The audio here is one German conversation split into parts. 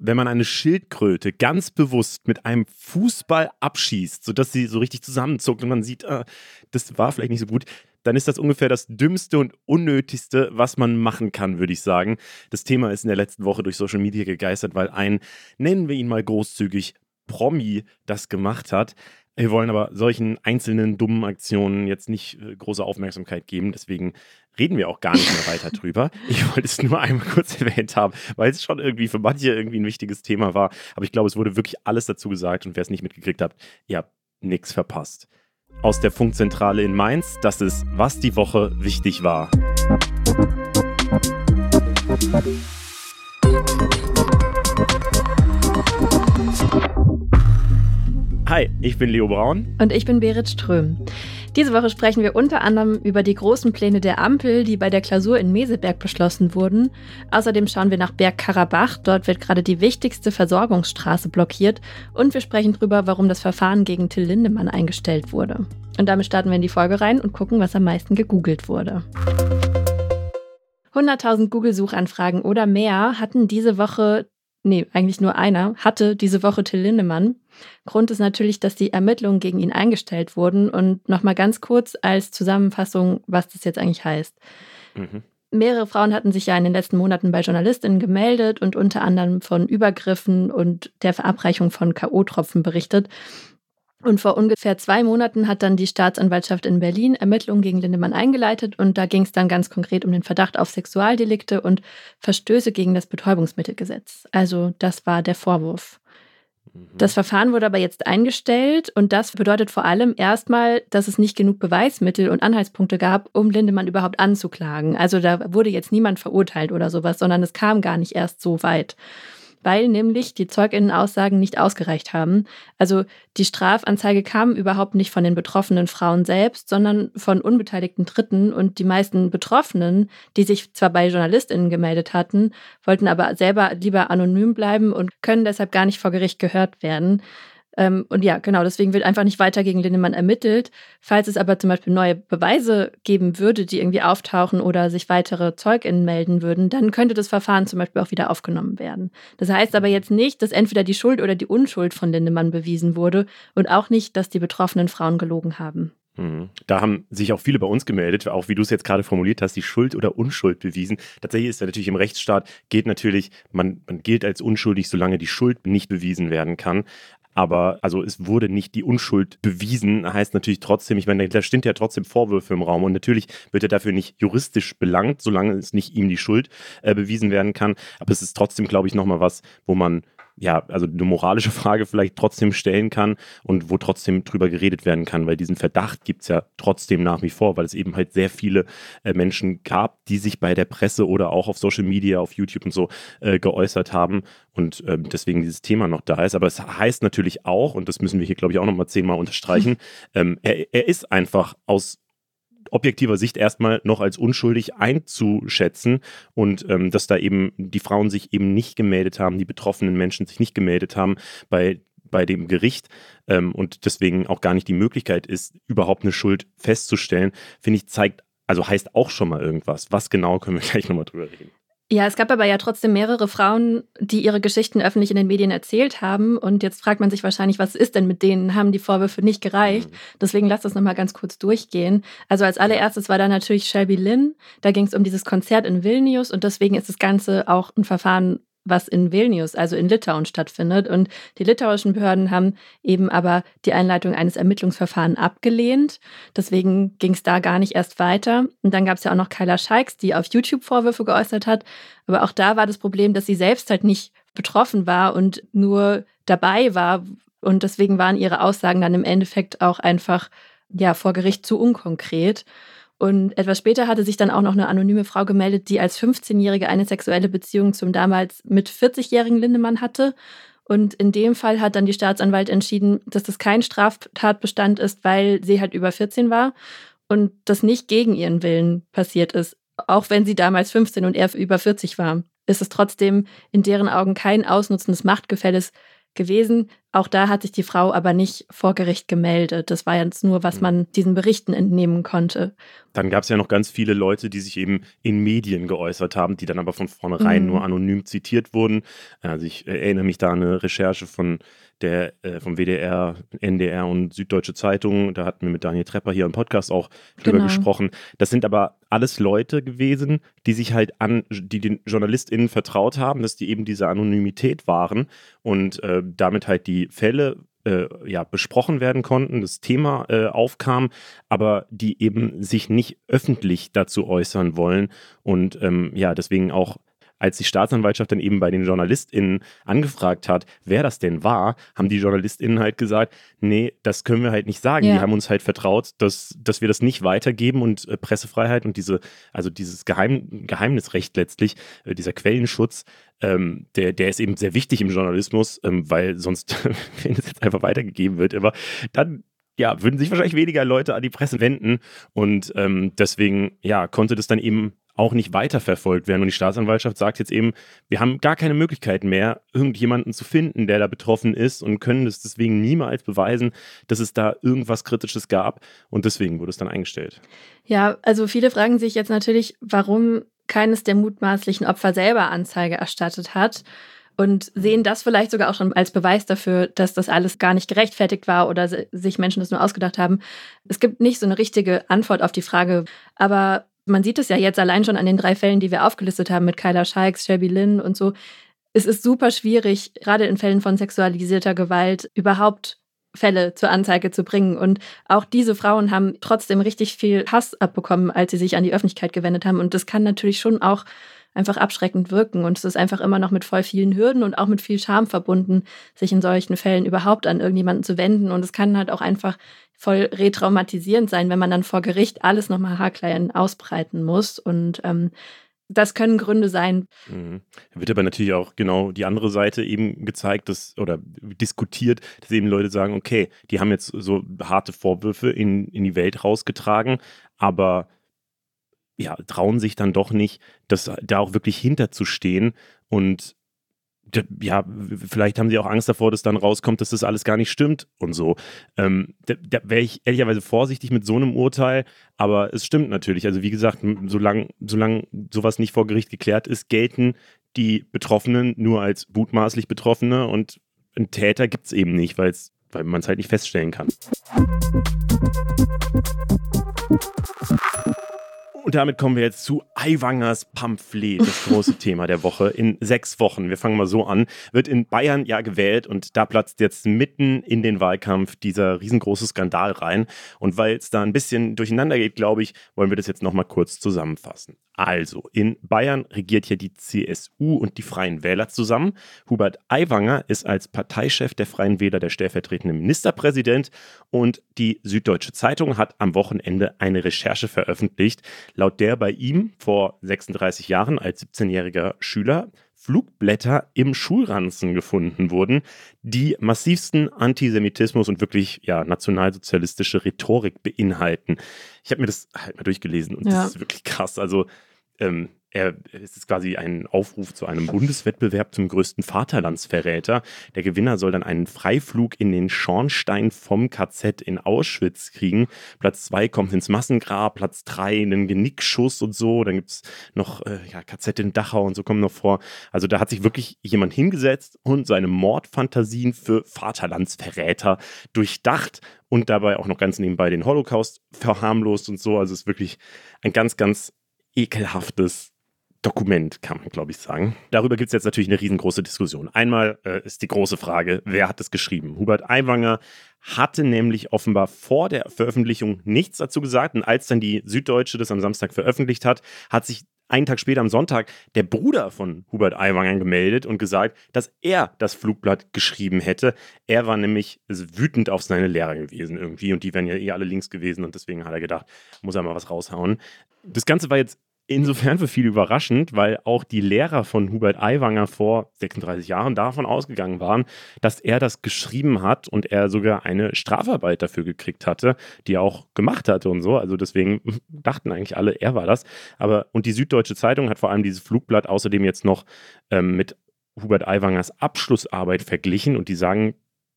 wenn man eine Schildkröte ganz bewusst mit einem Fußball abschießt, sodass sie so richtig zusammenzuckt und man sieht, äh, das war vielleicht nicht so gut, dann ist das ungefähr das Dümmste und Unnötigste, was man machen kann, würde ich sagen. Das Thema ist in der letzten Woche durch Social Media gegeistert, weil ein, nennen wir ihn mal großzügig, Promi das gemacht hat. Wir wollen aber solchen einzelnen dummen Aktionen jetzt nicht äh, große Aufmerksamkeit geben. Deswegen reden wir auch gar nicht mehr weiter drüber. Ich wollte es nur einmal kurz erwähnt haben, weil es schon irgendwie für manche irgendwie ein wichtiges Thema war. Aber ich glaube, es wurde wirklich alles dazu gesagt und wer es nicht mitgekriegt hat, ihr habt nichts verpasst. Aus der Funkzentrale in Mainz, das ist, was die Woche wichtig war. Hi, ich bin Leo Braun. Und ich bin Berit Ström. Diese Woche sprechen wir unter anderem über die großen Pläne der Ampel, die bei der Klausur in Meseberg beschlossen wurden. Außerdem schauen wir nach Bergkarabach. Dort wird gerade die wichtigste Versorgungsstraße blockiert. Und wir sprechen darüber, warum das Verfahren gegen Till Lindemann eingestellt wurde. Und damit starten wir in die Folge rein und gucken, was am meisten gegoogelt wurde. 100.000 Google-Suchanfragen oder mehr hatten diese Woche nee, eigentlich nur einer, hatte diese Woche Till Lindemann. Grund ist natürlich, dass die Ermittlungen gegen ihn eingestellt wurden. Und nochmal ganz kurz als Zusammenfassung, was das jetzt eigentlich heißt. Mhm. Mehrere Frauen hatten sich ja in den letzten Monaten bei Journalistinnen gemeldet und unter anderem von Übergriffen und der Verabreichung von K.O.-Tropfen berichtet. Und vor ungefähr zwei Monaten hat dann die Staatsanwaltschaft in Berlin Ermittlungen gegen Lindemann eingeleitet und da ging es dann ganz konkret um den Verdacht auf Sexualdelikte und Verstöße gegen das Betäubungsmittelgesetz. Also das war der Vorwurf. Mhm. Das Verfahren wurde aber jetzt eingestellt und das bedeutet vor allem erstmal, dass es nicht genug Beweismittel und Anhaltspunkte gab, um Lindemann überhaupt anzuklagen. Also da wurde jetzt niemand verurteilt oder sowas, sondern es kam gar nicht erst so weit weil nämlich die Zeuginnenaussagen nicht ausgereicht haben. Also die Strafanzeige kam überhaupt nicht von den betroffenen Frauen selbst, sondern von unbeteiligten Dritten und die meisten Betroffenen, die sich zwar bei Journalistinnen gemeldet hatten, wollten aber selber lieber anonym bleiben und können deshalb gar nicht vor Gericht gehört werden. Ähm, und ja, genau, deswegen wird einfach nicht weiter gegen Lindemann ermittelt. Falls es aber zum Beispiel neue Beweise geben würde, die irgendwie auftauchen oder sich weitere ZeugInnen melden würden, dann könnte das Verfahren zum Beispiel auch wieder aufgenommen werden. Das heißt aber jetzt nicht, dass entweder die Schuld oder die Unschuld von Lindemann bewiesen wurde und auch nicht, dass die betroffenen Frauen gelogen haben. Mhm. Da haben sich auch viele bei uns gemeldet, auch wie du es jetzt gerade formuliert hast, die Schuld oder Unschuld bewiesen. Tatsächlich ist ja natürlich im Rechtsstaat, geht natürlich, man, man gilt als unschuldig, solange die Schuld nicht bewiesen werden kann. Aber also es wurde nicht die Unschuld bewiesen, heißt natürlich trotzdem, ich meine, da stehen ja trotzdem Vorwürfe im Raum und natürlich wird er dafür nicht juristisch belangt, solange es nicht ihm die Schuld äh, bewiesen werden kann. Aber es ist trotzdem, glaube ich, nochmal was, wo man ja, also eine moralische Frage vielleicht trotzdem stellen kann und wo trotzdem drüber geredet werden kann, weil diesen Verdacht gibt es ja trotzdem nach wie vor, weil es eben halt sehr viele äh, Menschen gab, die sich bei der Presse oder auch auf Social Media, auf YouTube und so äh, geäußert haben und äh, deswegen dieses Thema noch da ist. Aber es heißt natürlich auch, und das müssen wir hier, glaube ich, auch nochmal zehnmal unterstreichen, ähm, er, er ist einfach aus objektiver Sicht erstmal noch als unschuldig einzuschätzen und ähm, dass da eben die Frauen sich eben nicht gemeldet haben, die betroffenen Menschen sich nicht gemeldet haben bei bei dem Gericht ähm, und deswegen auch gar nicht die Möglichkeit ist, überhaupt eine Schuld festzustellen, finde ich, zeigt, also heißt auch schon mal irgendwas. Was genau können wir gleich nochmal drüber reden. Ja, es gab aber ja trotzdem mehrere Frauen, die ihre Geschichten öffentlich in den Medien erzählt haben. Und jetzt fragt man sich wahrscheinlich, was ist denn mit denen? Haben die Vorwürfe nicht gereicht? Mhm. Deswegen lasst uns nochmal ganz kurz durchgehen. Also als allererstes war da natürlich Shelby Lynn. Da ging es um dieses Konzert in Vilnius und deswegen ist das Ganze auch ein Verfahren was in Vilnius, also in Litauen stattfindet. Und die litauischen Behörden haben eben aber die Einleitung eines Ermittlungsverfahrens abgelehnt. Deswegen ging es da gar nicht erst weiter. Und dann gab es ja auch noch Kyla Scheiks, die auf YouTube Vorwürfe geäußert hat. Aber auch da war das Problem, dass sie selbst halt nicht betroffen war und nur dabei war. Und deswegen waren ihre Aussagen dann im Endeffekt auch einfach ja vor Gericht zu unkonkret. Und etwas später hatte sich dann auch noch eine anonyme Frau gemeldet, die als 15-Jährige eine sexuelle Beziehung zum damals mit 40-jährigen Lindemann hatte. Und in dem Fall hat dann die Staatsanwalt entschieden, dass das kein Straftatbestand ist, weil sie halt über 14 war und das nicht gegen ihren Willen passiert ist. Auch wenn sie damals 15 und er über 40 war, ist es trotzdem in deren Augen kein Ausnutzen des Machtgefälles gewesen, auch da hat sich die Frau aber nicht vor Gericht gemeldet. Das war jetzt nur, was hm. man diesen Berichten entnehmen konnte. Dann gab es ja noch ganz viele Leute, die sich eben in Medien geäußert haben, die dann aber von vornherein mhm. nur anonym zitiert wurden. Also ich erinnere mich da an eine Recherche von der äh, vom WDR, NDR und Süddeutsche Zeitung. Da hatten wir mit Daniel Trepper hier im Podcast auch drüber genau. gesprochen. Das sind aber alles Leute gewesen, die sich halt an, die den JournalistInnen vertraut haben, dass die eben diese Anonymität waren und äh, damit halt die Fälle äh, ja, besprochen werden konnten, das Thema äh, aufkam, aber die eben sich nicht öffentlich dazu äußern wollen und ähm, ja, deswegen auch als die Staatsanwaltschaft dann eben bei den JournalistInnen angefragt hat, wer das denn war, haben die JournalistInnen halt gesagt, nee, das können wir halt nicht sagen. Ja. Die haben uns halt vertraut, dass, dass wir das nicht weitergeben und äh, Pressefreiheit und diese, also dieses Geheim, Geheimnisrecht letztlich, äh, dieser Quellenschutz, ähm, der, der ist eben sehr wichtig im Journalismus, ähm, weil sonst, wenn es jetzt einfach weitergegeben wird, aber dann ja, würden sich wahrscheinlich weniger Leute an die Presse wenden. Und ähm, deswegen, ja, konnte das dann eben auch nicht weiterverfolgt werden. Und die Staatsanwaltschaft sagt jetzt eben, wir haben gar keine Möglichkeit mehr, irgendjemanden zu finden, der da betroffen ist und können es deswegen niemals beweisen, dass es da irgendwas Kritisches gab. Und deswegen wurde es dann eingestellt. Ja, also viele fragen sich jetzt natürlich, warum keines der mutmaßlichen Opfer selber Anzeige erstattet hat und sehen das vielleicht sogar auch schon als Beweis dafür, dass das alles gar nicht gerechtfertigt war oder sich Menschen das nur ausgedacht haben. Es gibt nicht so eine richtige Antwort auf die Frage, aber man sieht es ja jetzt allein schon an den drei Fällen, die wir aufgelistet haben mit Kyla Shikes, Shelby Lynn und so. Es ist super schwierig, gerade in Fällen von sexualisierter Gewalt, überhaupt Fälle zur Anzeige zu bringen. Und auch diese Frauen haben trotzdem richtig viel Hass abbekommen, als sie sich an die Öffentlichkeit gewendet haben. Und das kann natürlich schon auch einfach abschreckend wirken. Und es ist einfach immer noch mit voll vielen Hürden und auch mit viel Scham verbunden, sich in solchen Fällen überhaupt an irgendjemanden zu wenden. Und es kann halt auch einfach voll retraumatisierend sein, wenn man dann vor Gericht alles nochmal haarklein ausbreiten muss. Und ähm, das können Gründe sein. Mhm. Da wird aber natürlich auch genau die andere Seite eben gezeigt, dass oder diskutiert, dass eben Leute sagen, okay, die haben jetzt so harte Vorwürfe in, in die Welt rausgetragen, aber ja, trauen sich dann doch nicht, das da auch wirklich hinterzustehen und ja, vielleicht haben sie auch Angst davor, dass dann rauskommt, dass das alles gar nicht stimmt und so. Ähm, da, da wäre ich ehrlicherweise vorsichtig mit so einem Urteil, aber es stimmt natürlich. Also wie gesagt, solange solang sowas nicht vor Gericht geklärt ist, gelten die Betroffenen nur als mutmaßlich Betroffene und einen Täter gibt es eben nicht, weil man es halt nicht feststellen kann. Und damit kommen wir jetzt zu Aiwangers Pamphlet, das große Thema der Woche. In sechs Wochen, wir fangen mal so an, wird in Bayern ja gewählt und da platzt jetzt mitten in den Wahlkampf dieser riesengroße Skandal rein. Und weil es da ein bisschen durcheinander geht, glaube ich, wollen wir das jetzt nochmal kurz zusammenfassen. Also, in Bayern regiert hier die CSU und die Freien Wähler zusammen. Hubert Aiwanger ist als Parteichef der Freien Wähler der stellvertretende Ministerpräsident und die Süddeutsche Zeitung hat am Wochenende eine Recherche veröffentlicht, laut der bei ihm vor 36 Jahren als 17-jähriger Schüler Flugblätter im Schulranzen gefunden wurden, die massivsten Antisemitismus und wirklich ja, nationalsozialistische Rhetorik beinhalten. Ich habe mir das halt mal durchgelesen und ja. das ist wirklich krass. Also ähm, er, es ist quasi ein Aufruf zu einem Bundeswettbewerb zum größten Vaterlandsverräter. Der Gewinner soll dann einen Freiflug in den Schornstein vom KZ in Auschwitz kriegen. Platz zwei kommt ins Massengrab, Platz drei einen Genickschuss und so. Dann gibt es noch äh, ja, KZ in Dachau und so kommen noch vor. Also da hat sich wirklich jemand hingesetzt und seine Mordfantasien für Vaterlandsverräter durchdacht und dabei auch noch ganz nebenbei den Holocaust verharmlost und so. Also es ist wirklich ein ganz, ganz ekelhaftes Dokument, kann man, glaube ich, sagen. Darüber gibt es jetzt natürlich eine riesengroße Diskussion. Einmal äh, ist die große Frage, wer hat es geschrieben? Hubert Aiwanger hatte nämlich offenbar vor der Veröffentlichung nichts dazu gesagt. Und als dann die Süddeutsche das am Samstag veröffentlicht hat, hat sich einen Tag später am Sonntag der Bruder von Hubert Aiwanger gemeldet und gesagt, dass er das Flugblatt geschrieben hätte. Er war nämlich wütend auf seine Lehrer gewesen irgendwie und die wären ja eh alle links gewesen und deswegen hat er gedacht, muss er mal was raushauen. Das Ganze war jetzt insofern für viele überraschend, weil auch die Lehrer von Hubert Aiwanger vor 36 Jahren davon ausgegangen waren, dass er das geschrieben hat und er sogar eine Strafarbeit dafür gekriegt hatte, die er auch gemacht hatte und so. Also deswegen dachten eigentlich alle, er war das. Aber und die Süddeutsche Zeitung hat vor allem dieses Flugblatt außerdem jetzt noch ähm, mit Hubert Aiwangers Abschlussarbeit verglichen und die sagen,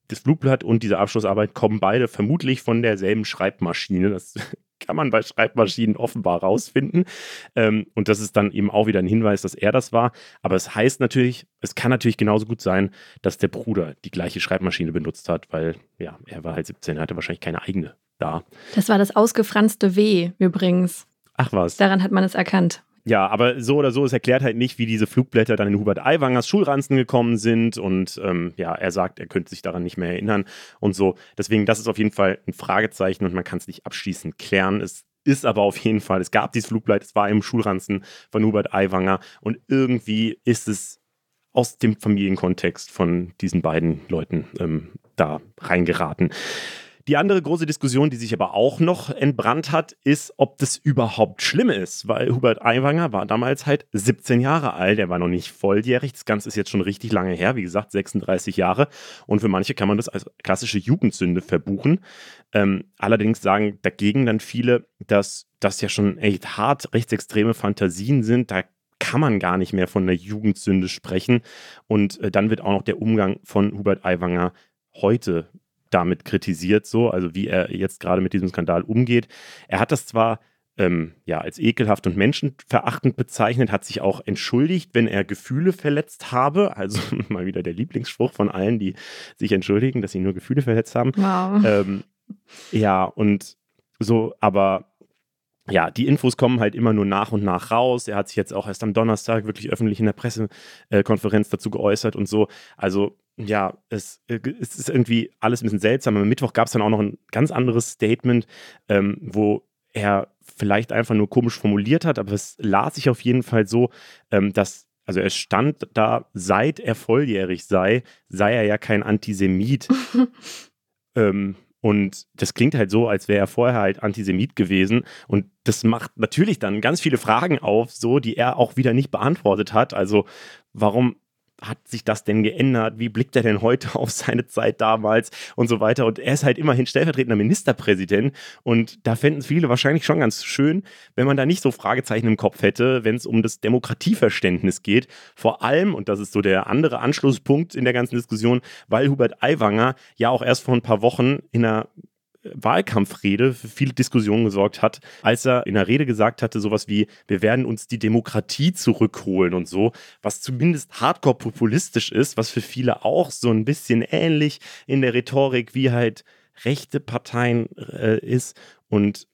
das Flugblatt und diese Abschlussarbeit kommen beide vermutlich von derselben Schreibmaschine. Das kann man bei Schreibmaschinen offenbar rausfinden. Ähm, und das ist dann eben auch wieder ein Hinweis, dass er das war. Aber es heißt natürlich, es kann natürlich genauso gut sein, dass der Bruder die gleiche Schreibmaschine benutzt hat, weil ja, er war halt 17, er hatte wahrscheinlich keine eigene da. Das war das ausgefranste W übrigens. Ach was. Daran hat man es erkannt. Ja, aber so oder so, es erklärt halt nicht, wie diese Flugblätter dann in Hubert Aiwangers Schulranzen gekommen sind. Und ähm, ja, er sagt, er könnte sich daran nicht mehr erinnern und so. Deswegen, das ist auf jeden Fall ein Fragezeichen und man kann es nicht abschließend klären. Es ist aber auf jeden Fall, es gab dieses Flugblatt, es war im Schulranzen von Hubert Aiwanger und irgendwie ist es aus dem Familienkontext von diesen beiden Leuten ähm, da reingeraten. Die andere große Diskussion, die sich aber auch noch entbrannt hat, ist, ob das überhaupt schlimm ist, weil Hubert Aiwanger war damals halt 17 Jahre alt, er war noch nicht volljährig, das Ganze ist jetzt schon richtig lange her, wie gesagt, 36 Jahre. Und für manche kann man das als klassische Jugendsünde verbuchen. Ähm, allerdings sagen dagegen dann viele, dass das ja schon echt hart rechtsextreme Fantasien sind, da kann man gar nicht mehr von einer Jugendsünde sprechen. Und äh, dann wird auch noch der Umgang von Hubert Aiwanger heute damit kritisiert, so, also wie er jetzt gerade mit diesem Skandal umgeht. Er hat das zwar ähm, ja, als ekelhaft und menschenverachtend bezeichnet, hat sich auch entschuldigt, wenn er Gefühle verletzt habe. Also mal wieder der Lieblingsspruch von allen, die sich entschuldigen, dass sie nur Gefühle verletzt haben. Wow. Ähm, ja, und so, aber ja, die Infos kommen halt immer nur nach und nach raus. Er hat sich jetzt auch erst am Donnerstag wirklich öffentlich in der Pressekonferenz dazu geäußert und so. Also ja, es, äh, es, ist irgendwie alles ein bisschen seltsam. Am Mittwoch gab es dann auch noch ein ganz anderes Statement, ähm, wo er vielleicht einfach nur komisch formuliert hat, aber es las sich auf jeden Fall so, ähm, dass, also er stand da, seit er volljährig sei, sei er ja kein Antisemit. ähm, und das klingt halt so, als wäre er vorher halt Antisemit gewesen. Und das macht natürlich dann ganz viele Fragen auf, so, die er auch wieder nicht beantwortet hat. Also, warum hat sich das denn geändert? Wie blickt er denn heute auf seine Zeit damals und so weiter? Und er ist halt immerhin stellvertretender Ministerpräsident und da fänden es viele wahrscheinlich schon ganz schön, wenn man da nicht so Fragezeichen im Kopf hätte, wenn es um das Demokratieverständnis geht. Vor allem, und das ist so der andere Anschlusspunkt in der ganzen Diskussion, weil Hubert Aiwanger ja auch erst vor ein paar Wochen in einer Wahlkampfrede für viele Diskussionen gesorgt hat, als er in der Rede gesagt hatte, sowas wie, wir werden uns die Demokratie zurückholen und so, was zumindest hardcore populistisch ist, was für viele auch so ein bisschen ähnlich in der Rhetorik wie halt rechte Parteien äh, ist. Und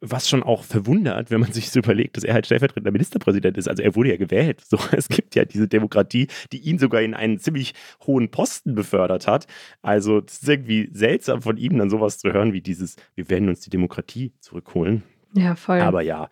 was schon auch verwundert, wenn man sich so überlegt, dass er halt stellvertretender Ministerpräsident ist. Also er wurde ja gewählt. So, es gibt ja diese Demokratie, die ihn sogar in einen ziemlich hohen Posten befördert hat. Also es ist irgendwie seltsam von ihm dann sowas zu hören wie dieses, wir werden uns die Demokratie zurückholen. Ja, voll. Aber ja,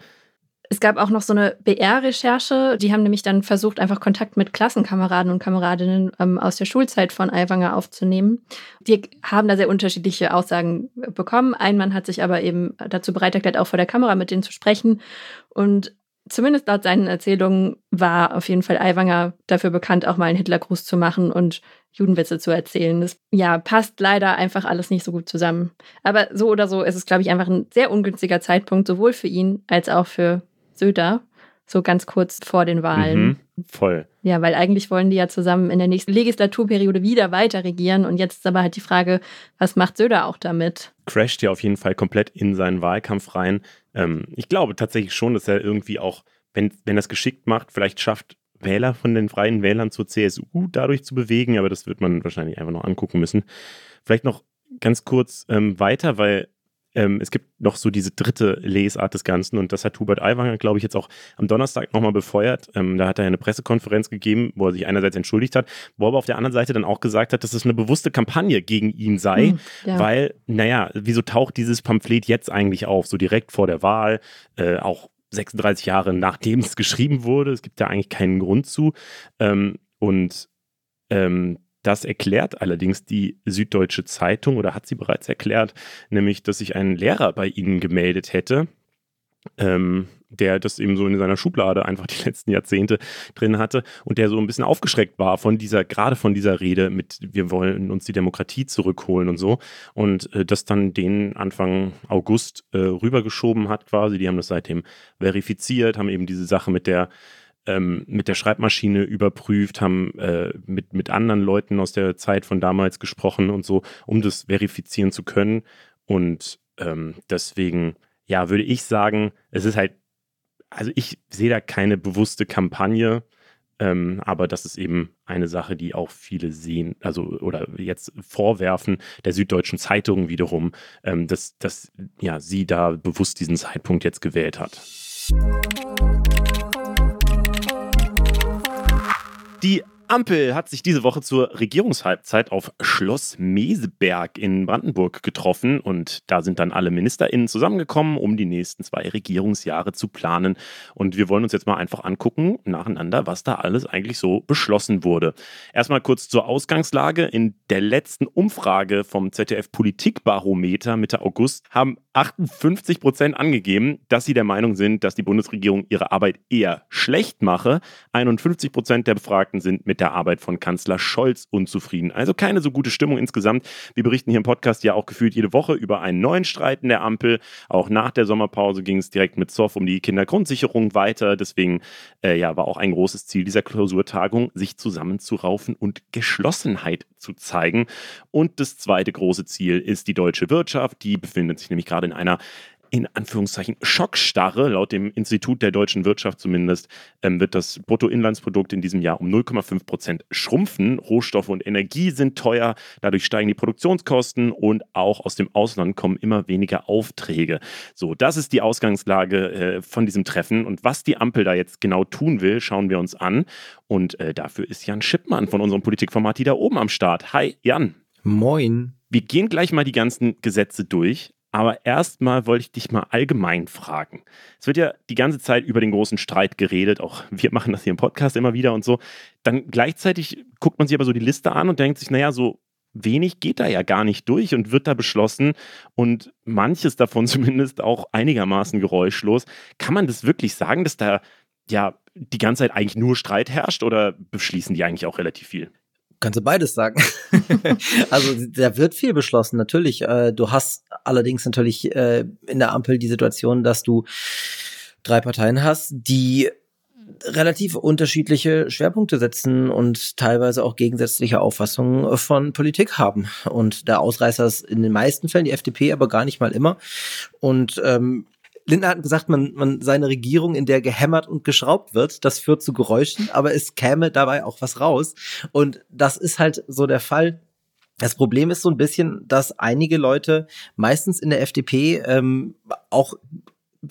es gab auch noch so eine BR-Recherche. Die haben nämlich dann versucht, einfach Kontakt mit Klassenkameraden und Kameradinnen ähm, aus der Schulzeit von Aiwanger aufzunehmen. Die haben da sehr unterschiedliche Aussagen bekommen. Ein Mann hat sich aber eben dazu bereit erklärt, auch vor der Kamera mit denen zu sprechen. Und zumindest laut seinen Erzählungen war auf jeden Fall Aiwanger dafür bekannt, auch mal einen Hitlergruß zu machen und Judenwitze zu erzählen. Das ja, passt leider einfach alles nicht so gut zusammen. Aber so oder so ist es, glaube ich, einfach ein sehr ungünstiger Zeitpunkt, sowohl für ihn als auch für Söder, so ganz kurz vor den Wahlen. Mhm, voll. Ja, weil eigentlich wollen die ja zusammen in der nächsten Legislaturperiode wieder weiter regieren. Und jetzt ist aber halt die Frage, was macht Söder auch damit? Crasht ja auf jeden Fall komplett in seinen Wahlkampf rein. Ähm, ich glaube tatsächlich schon, dass er irgendwie auch, wenn, wenn er es geschickt macht, vielleicht schafft, Wähler von den freien Wählern zur CSU dadurch zu bewegen, aber das wird man wahrscheinlich einfach noch angucken müssen. Vielleicht noch ganz kurz ähm, weiter, weil ähm, es gibt noch so diese dritte Lesart des Ganzen und das hat Hubert Aiwanger, glaube ich, jetzt auch am Donnerstag nochmal befeuert. Ähm, da hat er eine Pressekonferenz gegeben, wo er sich einerseits entschuldigt hat, wo er aber auf der anderen Seite dann auch gesagt hat, dass es eine bewusste Kampagne gegen ihn sei, hm, ja. weil, naja, wieso taucht dieses Pamphlet jetzt eigentlich auf, so direkt vor der Wahl, äh, auch 36 Jahre nachdem es geschrieben wurde. Es gibt da eigentlich keinen Grund zu. Ähm, und ähm, das erklärt allerdings die Süddeutsche Zeitung oder hat sie bereits erklärt, nämlich, dass sich ein Lehrer bei ihnen gemeldet hätte, ähm, der das eben so in seiner Schublade einfach die letzten Jahrzehnte drin hatte und der so ein bisschen aufgeschreckt war von dieser, gerade von dieser Rede mit, wir wollen uns die Demokratie zurückholen und so. Und äh, das dann den Anfang August äh, rübergeschoben hat quasi. Die haben das seitdem verifiziert, haben eben diese Sache mit der ähm, mit der Schreibmaschine überprüft, haben äh, mit, mit anderen Leuten aus der Zeit von damals gesprochen und so, um das verifizieren zu können. Und ähm, deswegen, ja, würde ich sagen, es ist halt, also ich sehe da keine bewusste Kampagne. Ähm, aber das ist eben eine Sache, die auch viele sehen, also oder jetzt vorwerfen der Süddeutschen Zeitung wiederum, ähm, dass, dass ja, sie da bewusst diesen Zeitpunkt jetzt gewählt hat. Die Ampel hat sich diese Woche zur Regierungshalbzeit auf Schloss Meseberg in Brandenburg getroffen und da sind dann alle MinisterInnen zusammengekommen, um die nächsten zwei Regierungsjahre zu planen. Und wir wollen uns jetzt mal einfach angucken, nacheinander, was da alles eigentlich so beschlossen wurde. Erstmal kurz zur Ausgangslage. In der letzten Umfrage vom ZDF Politikbarometer Mitte August haben 58 Prozent angegeben, dass sie der Meinung sind, dass die Bundesregierung ihre Arbeit eher schlecht mache. 51 Prozent der Befragten sind mit der Arbeit von Kanzler Scholz unzufrieden. Also keine so gute Stimmung insgesamt. Wir berichten hier im Podcast ja auch gefühlt jede Woche über einen neuen Streit in der Ampel. Auch nach der Sommerpause ging es direkt mit Zoff um die Kindergrundsicherung weiter. Deswegen äh, ja, war auch ein großes Ziel dieser Klausurtagung, sich zusammenzuraufen und Geschlossenheit zu zeigen. Und das zweite große Ziel ist die deutsche Wirtschaft. Die befindet sich nämlich gerade in einer in Anführungszeichen Schockstarre. Laut dem Institut der deutschen Wirtschaft zumindest ähm, wird das Bruttoinlandsprodukt in diesem Jahr um 0,5 Prozent schrumpfen. Rohstoffe und Energie sind teuer, dadurch steigen die Produktionskosten und auch aus dem Ausland kommen immer weniger Aufträge. So, das ist die Ausgangslage äh, von diesem Treffen. Und was die Ampel da jetzt genau tun will, schauen wir uns an. Und äh, dafür ist Jan Schippmann von unserem Politikformat da oben am Start. Hi, Jan. Moin. Wir gehen gleich mal die ganzen Gesetze durch. Aber erstmal wollte ich dich mal allgemein fragen. Es wird ja die ganze Zeit über den großen Streit geredet, auch wir machen das hier im Podcast immer wieder und so. Dann gleichzeitig guckt man sich aber so die Liste an und denkt sich, naja, so wenig geht da ja gar nicht durch und wird da beschlossen und manches davon zumindest auch einigermaßen geräuschlos. Kann man das wirklich sagen, dass da ja die ganze Zeit eigentlich nur Streit herrscht oder beschließen die eigentlich auch relativ viel? Kannst du beides sagen. also da wird viel beschlossen, natürlich. Äh, du hast allerdings natürlich äh, in der Ampel die Situation, dass du drei Parteien hast, die relativ unterschiedliche Schwerpunkte setzen und teilweise auch gegensätzliche Auffassungen von Politik haben. Und der Ausreißer ist in den meisten Fällen die FDP, aber gar nicht mal immer. Und ähm, Lindner hat gesagt, man, man seine Regierung, in der gehämmert und geschraubt wird, das führt zu Geräuschen, aber es käme dabei auch was raus. Und das ist halt so der Fall. Das Problem ist so ein bisschen, dass einige Leute meistens in der FDP ähm, auch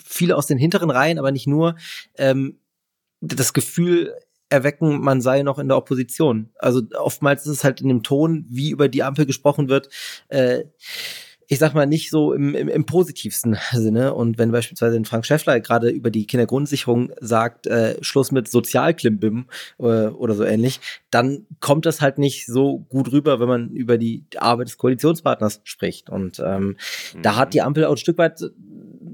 viele aus den hinteren Reihen, aber nicht nur, ähm, das Gefühl erwecken, man sei noch in der Opposition. Also oftmals ist es halt in dem Ton, wie über die Ampel gesprochen wird, äh, ich sag mal, nicht so im, im, im positivsten Sinne. Und wenn beispielsweise Frank Schäffler gerade über die Kindergrundsicherung sagt, äh, Schluss mit Sozialklimbim äh, oder so ähnlich, dann kommt das halt nicht so gut rüber, wenn man über die Arbeit des Koalitionspartners spricht. Und ähm, mhm. da hat die Ampel auch ein Stück weit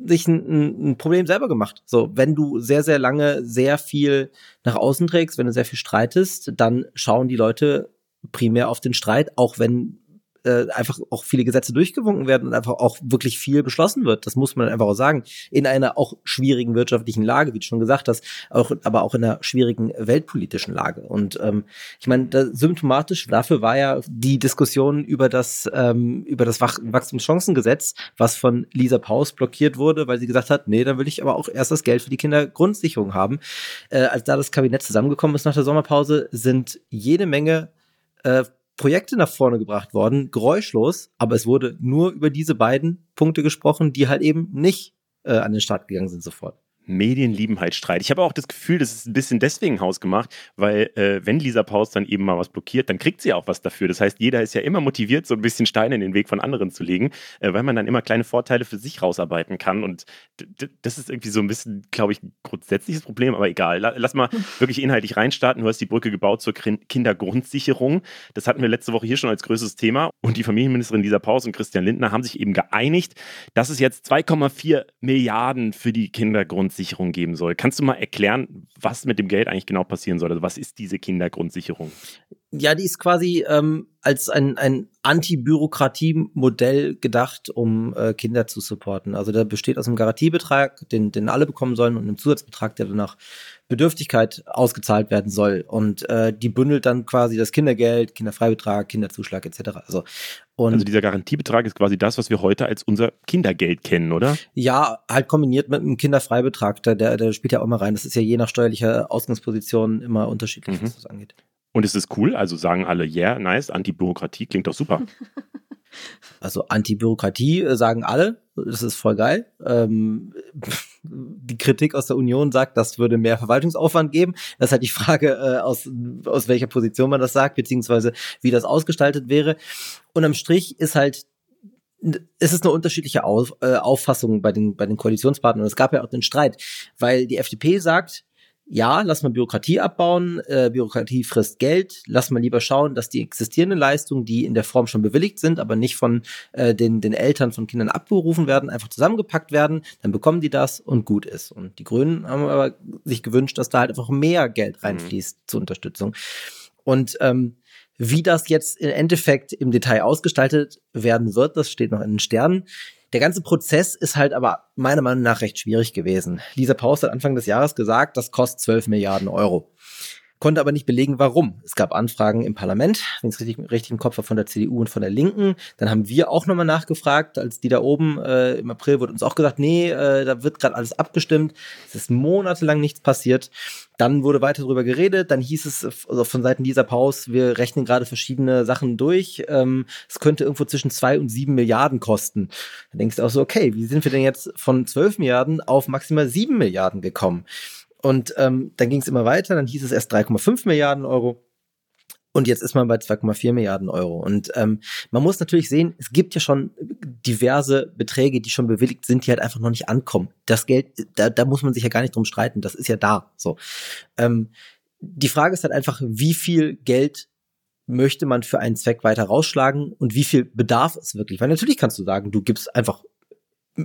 sich ein, ein Problem selber gemacht. So, wenn du sehr, sehr lange sehr viel nach außen trägst, wenn du sehr viel streitest, dann schauen die Leute primär auf den Streit, auch wenn äh, einfach auch viele Gesetze durchgewunken werden und einfach auch wirklich viel beschlossen wird. Das muss man einfach auch sagen. In einer auch schwierigen wirtschaftlichen Lage, wie du schon gesagt hast, auch, aber auch in einer schwierigen weltpolitischen Lage. Und ähm, ich meine, da, symptomatisch dafür war ja die Diskussion über das, ähm, über das Wach Wachstumschancengesetz, was von Lisa Paus blockiert wurde, weil sie gesagt hat, nee, dann will ich aber auch erst das Geld für die Kindergrundsicherung haben. Äh, als da das Kabinett zusammengekommen ist nach der Sommerpause, sind jede Menge äh, Projekte nach vorne gebracht worden, geräuschlos, aber es wurde nur über diese beiden Punkte gesprochen, die halt eben nicht äh, an den Start gegangen sind sofort. Medien lieben halt Streit. Ich habe auch das Gefühl, das ist ein bisschen deswegen hausgemacht, weil äh, wenn Lisa Paus dann eben mal was blockiert, dann kriegt sie auch was dafür. Das heißt, jeder ist ja immer motiviert, so ein bisschen Steine in den Weg von anderen zu legen, äh, weil man dann immer kleine Vorteile für sich rausarbeiten kann. Und das ist irgendwie so ein bisschen, glaube ich, ein grundsätzliches Problem, aber egal. Lass mal wirklich inhaltlich reinstarten. Du hast die Brücke gebaut zur Kindergrundsicherung. Das hatten wir letzte Woche hier schon als größtes Thema. Und die Familienministerin Lisa Paus und Christian Lindner haben sich eben geeinigt, dass es jetzt 2,4 Milliarden für die Kindergrundsicherung Kindergrundsicherung geben soll. Kannst du mal erklären, was mit dem Geld eigentlich genau passieren soll? Also was ist diese Kindergrundsicherung? Ja, die ist quasi ähm, als ein, ein Anti-Bürokratie-Modell gedacht, um äh, Kinder zu supporten. Also der besteht aus einem Garantiebetrag, den, den alle bekommen sollen, und einem Zusatzbetrag, der danach Bedürftigkeit ausgezahlt werden soll. Und äh, die bündelt dann quasi das Kindergeld, Kinderfreibetrag, Kinderzuschlag etc. Also, und also dieser Garantiebetrag ist quasi das, was wir heute als unser Kindergeld kennen, oder? Ja, halt kombiniert mit einem Kinderfreibetrag, der, der spielt ja auch mal rein. Das ist ja je nach steuerlicher Ausgangsposition immer unterschiedlich, mhm. was das angeht. Und es ist cool, also sagen alle, yeah, nice, Anti-Bürokratie klingt doch super. Also Anti-Bürokratie äh, sagen alle, das ist voll geil. Ähm, die Kritik aus der Union sagt, das würde mehr Verwaltungsaufwand geben. Das ist halt die Frage, äh, aus, aus welcher Position man das sagt, beziehungsweise wie das ausgestaltet wäre. Und am Strich ist halt es ist eine unterschiedliche Auf, äh, Auffassung bei den, bei den Koalitionspartnern. Es gab ja auch den Streit, weil die FDP sagt, ja, lass mal Bürokratie abbauen, äh, Bürokratie frisst Geld, lass mal lieber schauen, dass die existierenden Leistungen, die in der Form schon bewilligt sind, aber nicht von äh, den, den Eltern von Kindern abgerufen werden, einfach zusammengepackt werden, dann bekommen die das und gut ist. Und die Grünen haben aber sich gewünscht, dass da halt einfach mehr Geld mhm. reinfließt mhm. zur Unterstützung. Und ähm, wie das jetzt im Endeffekt im Detail ausgestaltet werden wird, das steht noch in den Sternen. Der ganze Prozess ist halt aber meiner Meinung nach recht schwierig gewesen. Lisa Paus hat Anfang des Jahres gesagt, das kostet 12 Milliarden Euro konnte aber nicht belegen, warum. Es gab Anfragen im Parlament, wenn ich es richtig, richtig im Kopf war, von der CDU und von der Linken. Dann haben wir auch nochmal nachgefragt, als die da oben äh, im April wurde uns auch gesagt, nee, äh, da wird gerade alles abgestimmt. Es ist monatelang nichts passiert. Dann wurde weiter darüber geredet. Dann hieß es also von Seiten dieser Pause, wir rechnen gerade verschiedene Sachen durch. Ähm, es könnte irgendwo zwischen zwei und sieben Milliarden kosten. Dann denkst du auch so, okay, wie sind wir denn jetzt von zwölf Milliarden auf maximal sieben Milliarden gekommen? Und ähm, dann ging es immer weiter, dann hieß es erst 3,5 Milliarden Euro. Und jetzt ist man bei 2,4 Milliarden Euro. Und ähm, man muss natürlich sehen, es gibt ja schon diverse Beträge, die schon bewilligt sind, die halt einfach noch nicht ankommen. Das Geld, da, da muss man sich ja gar nicht drum streiten, das ist ja da. So. Ähm, die Frage ist halt einfach, wie viel Geld möchte man für einen Zweck weiter rausschlagen und wie viel bedarf es wirklich? Weil natürlich kannst du sagen, du gibst einfach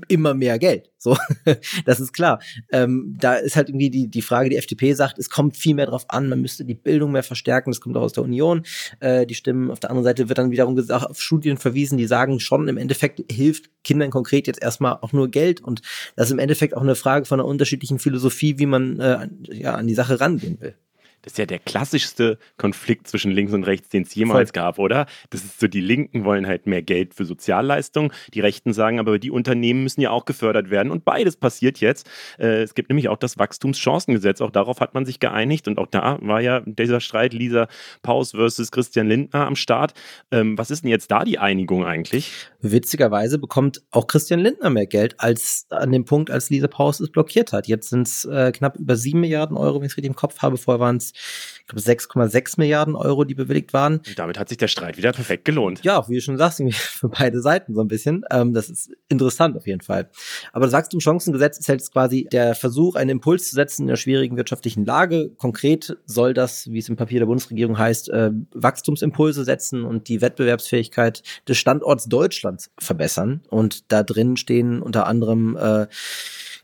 immer mehr Geld. So, das ist klar. Ähm, da ist halt irgendwie die, die Frage, die FDP sagt, es kommt viel mehr drauf an, man müsste die Bildung mehr verstärken, das kommt auch aus der Union. Äh, die Stimmen auf der anderen Seite wird dann wiederum gesagt, auf Studien verwiesen, die sagen schon, im Endeffekt hilft Kindern konkret jetzt erstmal auch nur Geld und das ist im Endeffekt auch eine Frage von einer unterschiedlichen Philosophie, wie man äh, ja, an die Sache rangehen will. Das ist ja der klassischste Konflikt zwischen links und rechts, den es jemals Voll. gab, oder? Das ist so, die Linken wollen halt mehr Geld für Sozialleistungen, die Rechten sagen, aber die Unternehmen müssen ja auch gefördert werden. Und beides passiert jetzt. Äh, es gibt nämlich auch das Wachstumschancengesetz, auch darauf hat man sich geeinigt. Und auch da war ja dieser Streit Lisa Paus versus Christian Lindner am Start. Ähm, was ist denn jetzt da die Einigung eigentlich? Witzigerweise bekommt auch Christian Lindner mehr Geld als an dem Punkt, als Lisa Paus es blockiert hat. Jetzt sind es äh, knapp über sieben Milliarden Euro, wenn ich es richtig im Kopf habe. Vorher waren es ich glaube, 6,6 Milliarden Euro, die bewilligt waren. Und damit hat sich der Streit wieder perfekt gelohnt. Ja, wie du schon sagst, für beide Seiten so ein bisschen. Ähm, das ist interessant auf jeden Fall. Aber das Wachstumschancengesetz ist jetzt quasi der Versuch, einen Impuls zu setzen in einer schwierigen wirtschaftlichen Lage. Konkret soll das, wie es im Papier der Bundesregierung heißt, äh, Wachstumsimpulse setzen und die Wettbewerbsfähigkeit des Standorts Deutschlands verbessern. Und da drin stehen unter anderem äh,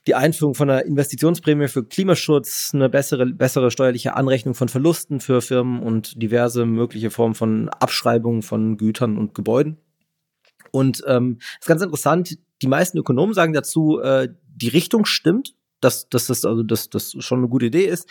die Einführung von einer Investitionsprämie für Klimaschutz, eine bessere, bessere steuerliche Anrechnung von Verlusten für Firmen und diverse mögliche Formen von Abschreibungen von Gütern und Gebäuden. Und ähm, ist ganz interessant, die meisten Ökonomen sagen dazu, äh, die Richtung stimmt, dass, dass das also dass das schon eine gute Idee ist.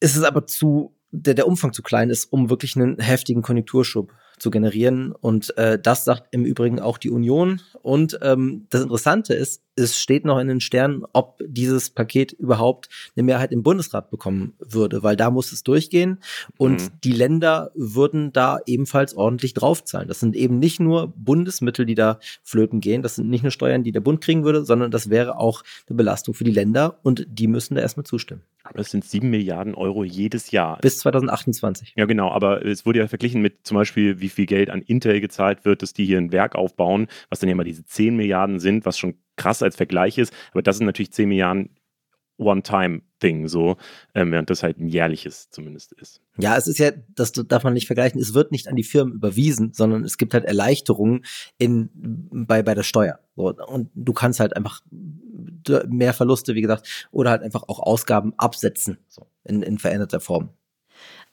Es ist aber zu der, der Umfang zu klein ist, um wirklich einen heftigen Konjunkturschub zu generieren. Und äh, das sagt im Übrigen auch die Union. Und ähm, das Interessante ist, es steht noch in den Sternen, ob dieses Paket überhaupt eine Mehrheit im Bundesrat bekommen würde, weil da muss es durchgehen und mhm. die Länder würden da ebenfalls ordentlich draufzahlen. Das sind eben nicht nur Bundesmittel, die da flöten gehen, das sind nicht nur Steuern, die der Bund kriegen würde, sondern das wäre auch eine Belastung für die Länder und die müssen da erstmal zustimmen. Aber das sind sieben Milliarden Euro jedes Jahr. Bis 2028. Ja, genau, aber es wurde ja verglichen mit zum Beispiel, wie viel Geld an Intel gezahlt wird, dass die hier ein Werk aufbauen, was dann ja mal diese 10 Milliarden sind, was schon krass als Vergleich ist. Aber das sind natürlich 10 Milliarden One-Time-Thing, so, ähm, während das halt ein jährliches zumindest ist. Ja, es ist ja, das darf man nicht vergleichen, es wird nicht an die Firmen überwiesen, sondern es gibt halt Erleichterungen in, bei, bei der Steuer. So, und du kannst halt einfach mehr Verluste, wie gesagt, oder halt einfach auch Ausgaben absetzen, so in, in veränderter Form.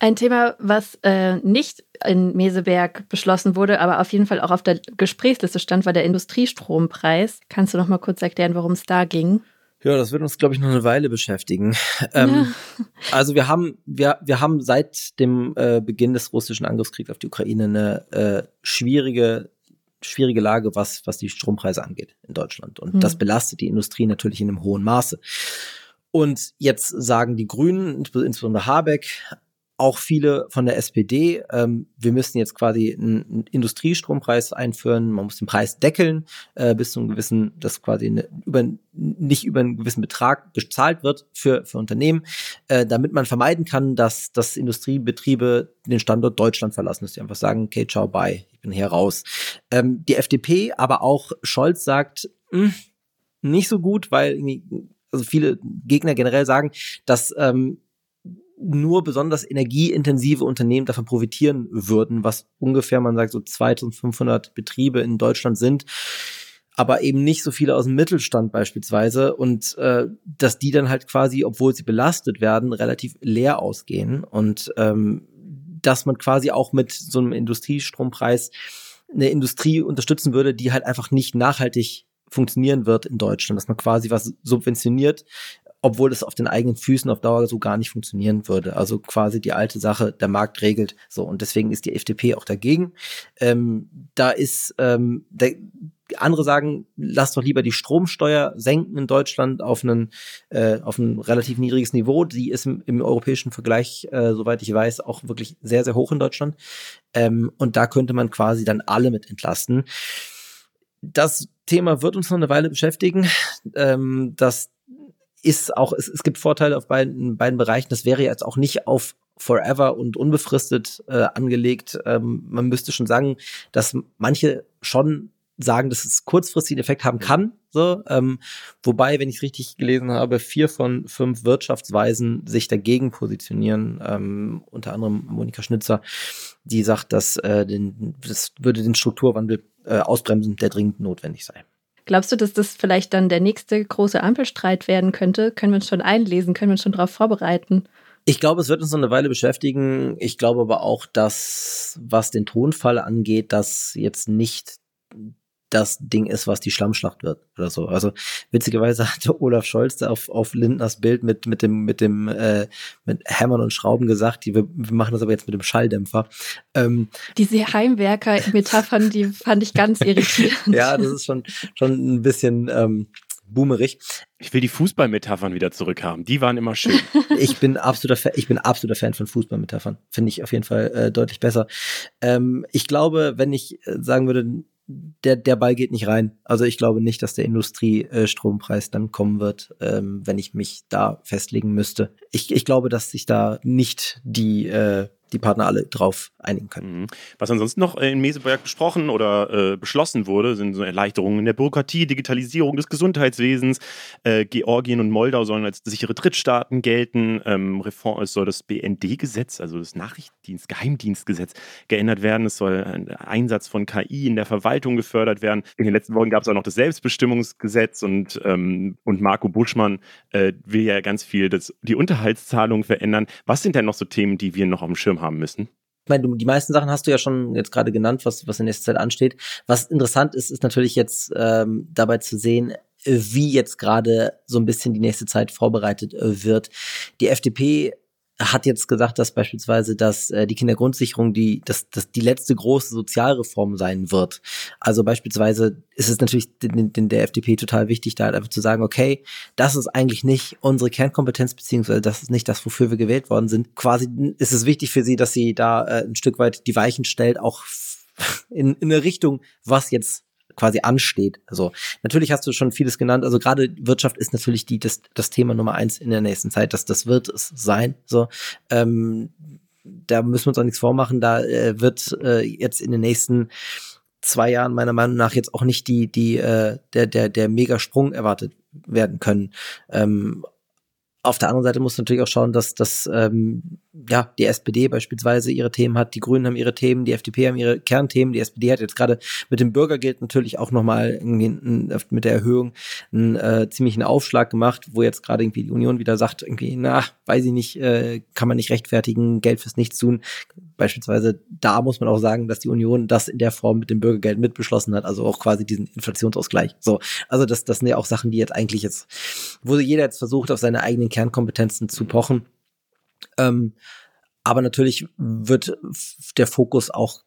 Ein Thema, was äh, nicht in Meseberg beschlossen wurde, aber auf jeden Fall auch auf der Gesprächsliste stand, war der Industriestrompreis. Kannst du noch mal kurz erklären, worum es da ging? Ja, das wird uns, glaube ich, noch eine Weile beschäftigen. Ähm, ja. Also wir haben, wir, wir haben seit dem äh, Beginn des russischen Angriffskriegs auf die Ukraine eine äh, schwierige, schwierige Lage, was, was die Strompreise angeht in Deutschland. Und mhm. das belastet die Industrie natürlich in einem hohen Maße. Und jetzt sagen die Grünen, insbesondere Habeck, auch viele von der SPD, ähm, wir müssen jetzt quasi einen Industriestrompreis einführen, man muss den Preis deckeln, äh, bis zu einem gewissen, dass quasi eine, über, nicht über einen gewissen Betrag bezahlt wird für, für Unternehmen, äh, damit man vermeiden kann, dass, dass Industriebetriebe den Standort Deutschland verlassen, dass die einfach sagen, okay, ciao, bye, ich bin hier raus. Ähm, die FDP, aber auch Scholz sagt, mh, hm, nicht so gut, weil also viele Gegner generell sagen, dass ähm, nur besonders energieintensive Unternehmen davon profitieren würden, was ungefähr, man sagt, so 2500 Betriebe in Deutschland sind, aber eben nicht so viele aus dem Mittelstand beispielsweise und äh, dass die dann halt quasi, obwohl sie belastet werden, relativ leer ausgehen und ähm, dass man quasi auch mit so einem Industriestrompreis eine Industrie unterstützen würde, die halt einfach nicht nachhaltig funktionieren wird in Deutschland, dass man quasi was subventioniert, obwohl es auf den eigenen Füßen auf Dauer so gar nicht funktionieren würde. Also quasi die alte Sache, der Markt regelt so. Und deswegen ist die FDP auch dagegen. Ähm, da ist, ähm, der, andere sagen, lass doch lieber die Stromsteuer senken in Deutschland auf, einen, äh, auf ein relativ niedriges Niveau. Die ist im, im europäischen Vergleich, äh, soweit ich weiß, auch wirklich sehr, sehr hoch in Deutschland. Ähm, und da könnte man quasi dann alle mit entlasten. Das Thema wird uns noch eine Weile beschäftigen. Ähm, das ist auch, es, es gibt Vorteile auf beiden, beiden Bereichen. Das wäre jetzt auch nicht auf forever und unbefristet äh, angelegt. Ähm, man müsste schon sagen, dass manche schon sagen, dass es kurzfristigen Effekt haben kann. So, ähm, wobei, wenn ich es richtig gelesen habe, vier von fünf Wirtschaftsweisen sich dagegen positionieren. Ähm, unter anderem Monika Schnitzer, die sagt, dass äh, den, das würde den Strukturwandel äh, ausbremsen, der dringend notwendig sei. Glaubst du, dass das vielleicht dann der nächste große Ampelstreit werden könnte? Können wir uns schon einlesen? Können wir uns schon darauf vorbereiten? Ich glaube, es wird uns noch eine Weile beschäftigen. Ich glaube aber auch, dass, was den Tonfall angeht, dass jetzt nicht das Ding ist, was die Schlammschlacht wird oder so. Also witzigerweise hatte Olaf Scholz auf, auf Lindners Bild mit, mit dem, mit dem, äh, mit Hämmern und Schrauben gesagt, die, wir, wir machen das aber jetzt mit dem Schalldämpfer. Ähm, Diese Heimwerker-Metaphern, die fand ich ganz irritierend. ja, das ist schon, schon ein bisschen, ähm, boomerig. Ich will die Fußballmetaphern wieder zurückhaben. Die waren immer schön. ich bin absoluter Fan, ich bin absoluter Fan von Fußballmetaphern. Finde ich auf jeden Fall äh, deutlich besser. Ähm, ich glaube, wenn ich äh, sagen würde, der, der Ball geht nicht rein. Also ich glaube nicht, dass der Industriestrompreis äh, dann kommen wird, ähm, wenn ich mich da festlegen müsste. Ich, ich glaube, dass sich da nicht die äh, die Partner alle drauf einigen können. Mhm. Was ansonsten noch in Meseberg besprochen oder äh, beschlossen wurde, sind so Erleichterungen in der Bürokratie, Digitalisierung des Gesundheitswesens. Äh, Georgien und Moldau sollen als sichere Drittstaaten gelten. Ähm, Reform, es soll das BND-Gesetz, also das Nachrichtendienst, Geheimdienstgesetz, geändert werden. Es soll ein Einsatz von KI in der Verwaltung gefördert werden. In den letzten Wochen gab es auch noch das Selbstbestimmungsgesetz und, ähm, und Marco Buschmann äh, will ja ganz viel das, die Unterhaltszahlung verändern. Was sind denn noch so Themen, die wir noch auf dem Haben müssen? Ich meine, die meisten Sachen hast du ja schon jetzt gerade genannt, was, was in nächster Zeit ansteht. Was interessant ist, ist natürlich jetzt ähm, dabei zu sehen, wie jetzt gerade so ein bisschen die nächste Zeit vorbereitet äh, wird. Die FDP hat jetzt gesagt, dass beispielsweise, dass äh, die Kindergrundsicherung die, dass, dass die letzte große Sozialreform sein wird. Also beispielsweise ist es natürlich den, den, der FDP total wichtig, da halt einfach zu sagen, okay, das ist eigentlich nicht unsere Kernkompetenz, beziehungsweise das ist nicht das, wofür wir gewählt worden sind. Quasi ist es wichtig für sie, dass sie da äh, ein Stück weit die Weichen stellt, auch in, in eine Richtung, was jetzt quasi ansteht. Also natürlich hast du schon vieles genannt. Also gerade Wirtschaft ist natürlich die das, das Thema Nummer eins in der nächsten Zeit. dass das wird es sein. So ähm, da müssen wir uns auch nichts vormachen. Da äh, wird äh, jetzt in den nächsten zwei Jahren meiner Meinung nach jetzt auch nicht die die äh, der der der Megasprung erwartet werden können. Ähm, auf der anderen Seite muss natürlich auch schauen, dass, dass ähm, ja, die SPD beispielsweise ihre Themen hat, die Grünen haben ihre Themen, die FDP haben ihre Kernthemen, die SPD hat jetzt gerade mit dem Bürgergeld natürlich auch nochmal mit der Erhöhung einen äh, ziemlichen Aufschlag gemacht, wo jetzt gerade irgendwie die Union wieder sagt, irgendwie, na, weiß ich nicht, äh, kann man nicht rechtfertigen, Geld fürs Nichts tun. Beispielsweise da muss man auch sagen, dass die Union das in der Form mit dem Bürgergeld mitbeschlossen hat, also auch quasi diesen Inflationsausgleich. So, also das, das sind ja auch Sachen, die jetzt eigentlich jetzt, wo jeder jetzt versucht, auf seine eigenen Kernkompetenzen zu pochen ähm, aber natürlich wird der Fokus auch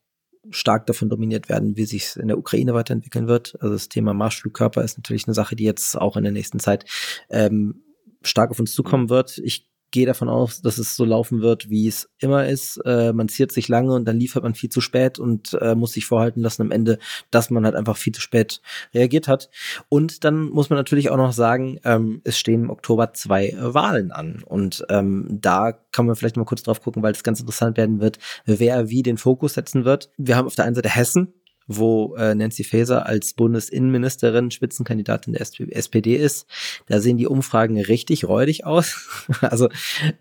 stark davon dominiert werden, wie sich es in der Ukraine weiterentwickeln wird. Also das Thema Marschflugkörper ist natürlich eine Sache, die jetzt auch in der nächsten Zeit ähm, stark auf uns zukommen wird. Ich gehe davon aus, dass es so laufen wird, wie es immer ist. Äh, man ziert sich lange und dann liefert man viel zu spät und äh, muss sich vorhalten lassen am Ende, dass man halt einfach viel zu spät reagiert hat. Und dann muss man natürlich auch noch sagen, ähm, es stehen im Oktober zwei Wahlen an. Und ähm, da kann man vielleicht mal kurz drauf gucken, weil es ganz interessant werden wird, wer wie den Fokus setzen wird. Wir haben auf der einen Seite Hessen, wo äh, Nancy Faeser als Bundesinnenministerin Spitzenkandidatin der SPD ist. Da sehen die Umfragen richtig räudig aus. also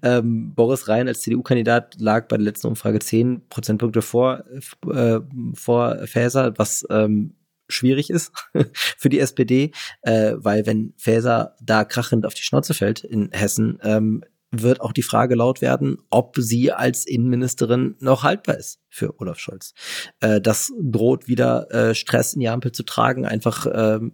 ähm, Boris Rhein als CDU-Kandidat lag bei der letzten Umfrage zehn Prozentpunkte vor, äh, vor Faeser, was ähm, schwierig ist für die SPD, äh, weil wenn Faeser da krachend auf die Schnauze fällt in Hessen, ähm, wird auch die Frage laut werden, ob sie als Innenministerin noch haltbar ist für Olaf Scholz. Äh, das droht wieder äh, Stress in die Ampel zu tragen, einfach ähm,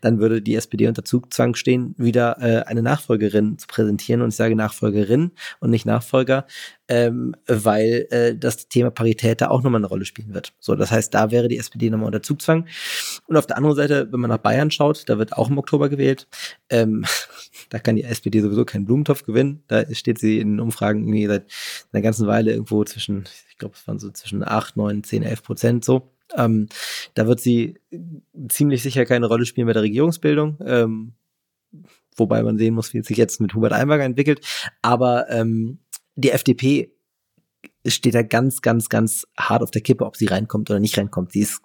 dann würde die SPD unter Zugzwang stehen, wieder äh, eine Nachfolgerin zu präsentieren. Und ich sage Nachfolgerin und nicht Nachfolger, ähm, weil äh, das Thema Parität da auch nochmal eine Rolle spielen wird. So, das heißt, da wäre die SPD nochmal unter Zugzwang. Und auf der anderen Seite, wenn man nach Bayern schaut, da wird auch im Oktober gewählt. Ähm, da kann die SPD sowieso keinen Blumentopf gewinnen. Da steht sie in Umfragen irgendwie seit einer ganzen Weile irgendwo zwischen, ich glaube, es waren so zwischen 8, 9, 10, 11 Prozent so. Ähm, da wird sie ziemlich sicher keine Rolle spielen bei der Regierungsbildung. Ähm, wobei man sehen muss, wie es sich jetzt mit Hubert Einberger entwickelt. Aber ähm, die FDP steht da ganz, ganz, ganz hart auf der Kippe, ob sie reinkommt oder nicht reinkommt. Sie ist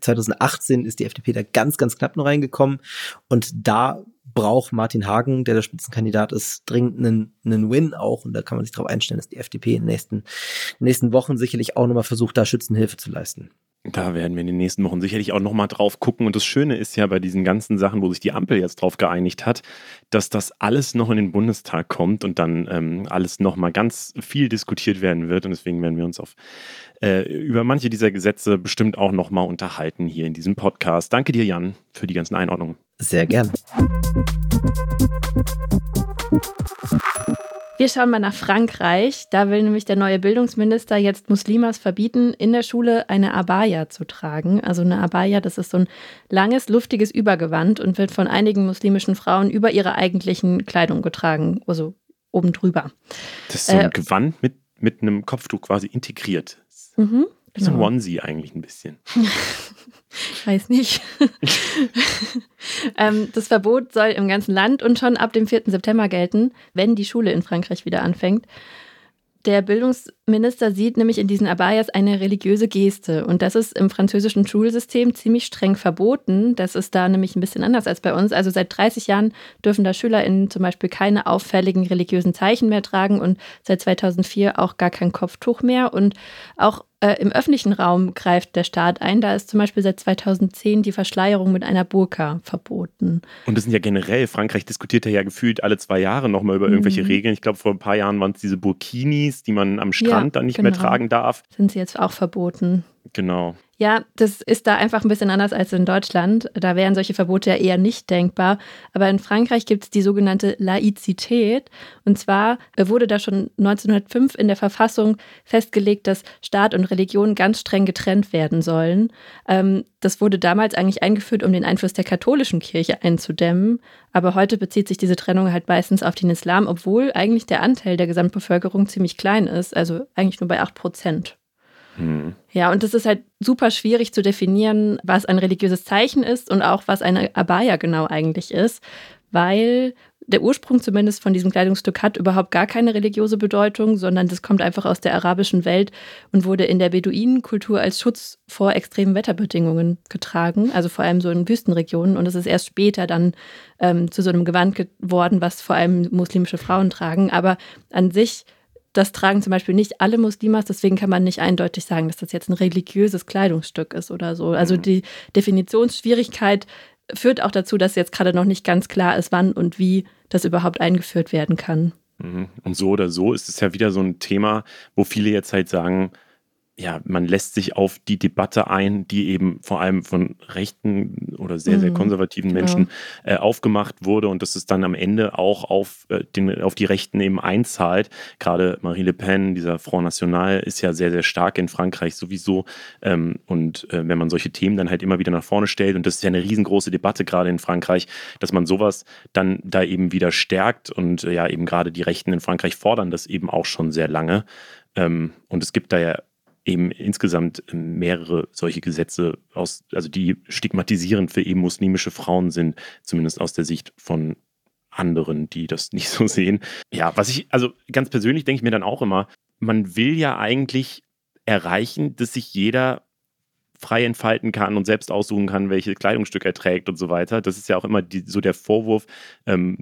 2018 ist die FDP da ganz, ganz knapp nur reingekommen und da braucht Martin Hagen, der der Spitzenkandidat ist, dringend einen, einen Win auch und da kann man sich darauf einstellen, dass die FDP in den nächsten, in den nächsten Wochen sicherlich auch nochmal versucht, da Schützenhilfe zu leisten. Da werden wir in den nächsten Wochen sicherlich auch nochmal drauf gucken. Und das Schöne ist ja bei diesen ganzen Sachen, wo sich die Ampel jetzt drauf geeinigt hat, dass das alles noch in den Bundestag kommt und dann ähm, alles nochmal ganz viel diskutiert werden wird. Und deswegen werden wir uns auf, äh, über manche dieser Gesetze bestimmt auch nochmal unterhalten hier in diesem Podcast. Danke dir, Jan, für die ganzen Einordnungen. Sehr gern. Wir schauen mal nach Frankreich. Da will nämlich der neue Bildungsminister jetzt Muslimas verbieten, in der Schule eine Abaya zu tragen. Also eine Abaya, das ist so ein langes, luftiges Übergewand und wird von einigen muslimischen Frauen über ihre eigentlichen Kleidung getragen, also oben drüber. Das ist so ein äh, Gewand mit, mit einem Kopftuch quasi integriert. Mhm, genau. So ein Onesie eigentlich ein bisschen. Weiß nicht. ähm, das Verbot soll im ganzen Land und schon ab dem 4. September gelten, wenn die Schule in Frankreich wieder anfängt. Der Bildungsminister sieht nämlich in diesen Abayas eine religiöse Geste. Und das ist im französischen Schulsystem ziemlich streng verboten. Das ist da nämlich ein bisschen anders als bei uns. Also seit 30 Jahren dürfen da SchülerInnen zum Beispiel keine auffälligen religiösen Zeichen mehr tragen und seit 2004 auch gar kein Kopftuch mehr. Und auch äh, Im öffentlichen Raum greift der Staat ein. Da ist zum Beispiel seit 2010 die Verschleierung mit einer Burka verboten. Und das sind ja generell, Frankreich diskutiert ja gefühlt alle zwei Jahre nochmal über irgendwelche mhm. Regeln. Ich glaube, vor ein paar Jahren waren es diese Burkinis, die man am Strand ja, dann nicht genau. mehr tragen darf. Sind sie jetzt auch verboten. Genau. Ja, das ist da einfach ein bisschen anders als in Deutschland. Da wären solche Verbote ja eher nicht denkbar. Aber in Frankreich gibt es die sogenannte Laizität. Und zwar wurde da schon 1905 in der Verfassung festgelegt, dass Staat und Religion ganz streng getrennt werden sollen. Ähm, das wurde damals eigentlich eingeführt, um den Einfluss der katholischen Kirche einzudämmen. Aber heute bezieht sich diese Trennung halt meistens auf den Islam, obwohl eigentlich der Anteil der Gesamtbevölkerung ziemlich klein ist, also eigentlich nur bei 8 Prozent. Mhm. Ja, und es ist halt super schwierig zu definieren, was ein religiöses Zeichen ist und auch was eine Abaya genau eigentlich ist, weil der Ursprung zumindest von diesem Kleidungsstück hat überhaupt gar keine religiöse Bedeutung, sondern das kommt einfach aus der arabischen Welt und wurde in der Beduinenkultur als Schutz vor extremen Wetterbedingungen getragen, also vor allem so in Wüstenregionen. Und es ist erst später dann ähm, zu so einem Gewand geworden, was vor allem muslimische Frauen tragen. Aber an sich das tragen zum Beispiel nicht alle Muslimas, deswegen kann man nicht eindeutig sagen, dass das jetzt ein religiöses Kleidungsstück ist oder so. Also mhm. die Definitionsschwierigkeit führt auch dazu, dass jetzt gerade noch nicht ganz klar ist, wann und wie das überhaupt eingeführt werden kann. Mhm. Und so oder so ist es ja wieder so ein Thema, wo viele jetzt halt sagen, ja, man lässt sich auf die Debatte ein, die eben vor allem von rechten oder sehr, sehr mhm, konservativen genau. Menschen äh, aufgemacht wurde und dass es dann am Ende auch auf, äh, den, auf die Rechten eben einzahlt. Gerade Marie Le Pen, dieser Front National, ist ja sehr, sehr stark in Frankreich sowieso. Ähm, und äh, wenn man solche Themen dann halt immer wieder nach vorne stellt, und das ist ja eine riesengroße Debatte gerade in Frankreich, dass man sowas dann da eben wieder stärkt und äh, ja eben gerade die Rechten in Frankreich fordern das eben auch schon sehr lange. Ähm, und es gibt da ja eben insgesamt mehrere solche Gesetze aus, also die stigmatisierend für eben muslimische Frauen sind, zumindest aus der Sicht von anderen, die das nicht so sehen. Ja, was ich, also ganz persönlich denke ich mir dann auch immer, man will ja eigentlich erreichen, dass sich jeder frei entfalten kann und selbst aussuchen kann, welche Kleidungsstück er trägt und so weiter. Das ist ja auch immer die, so der Vorwurf, ähm,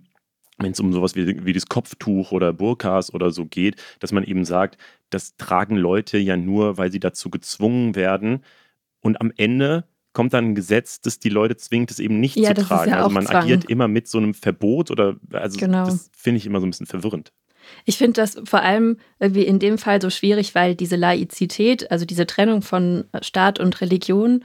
wenn es um sowas wie, wie das Kopftuch oder Burkas oder so geht, dass man eben sagt, das tragen Leute ja nur, weil sie dazu gezwungen werden. Und am Ende kommt dann ein Gesetz, das die Leute zwingt, es eben nicht ja, zu tragen. Ja also man Zwang. agiert immer mit so einem Verbot oder also genau. das finde ich immer so ein bisschen verwirrend. Ich finde das vor allem irgendwie in dem Fall so schwierig, weil diese Laizität, also diese Trennung von Staat und Religion,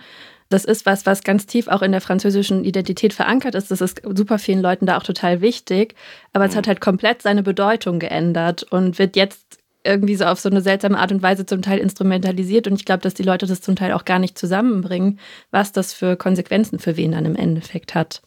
das ist was, was ganz tief auch in der französischen Identität verankert ist. Das ist super vielen Leuten da auch total wichtig. Aber mhm. es hat halt komplett seine Bedeutung geändert und wird jetzt irgendwie so auf so eine seltsame Art und Weise zum Teil instrumentalisiert. Und ich glaube, dass die Leute das zum Teil auch gar nicht zusammenbringen, was das für Konsequenzen für wen dann im Endeffekt hat.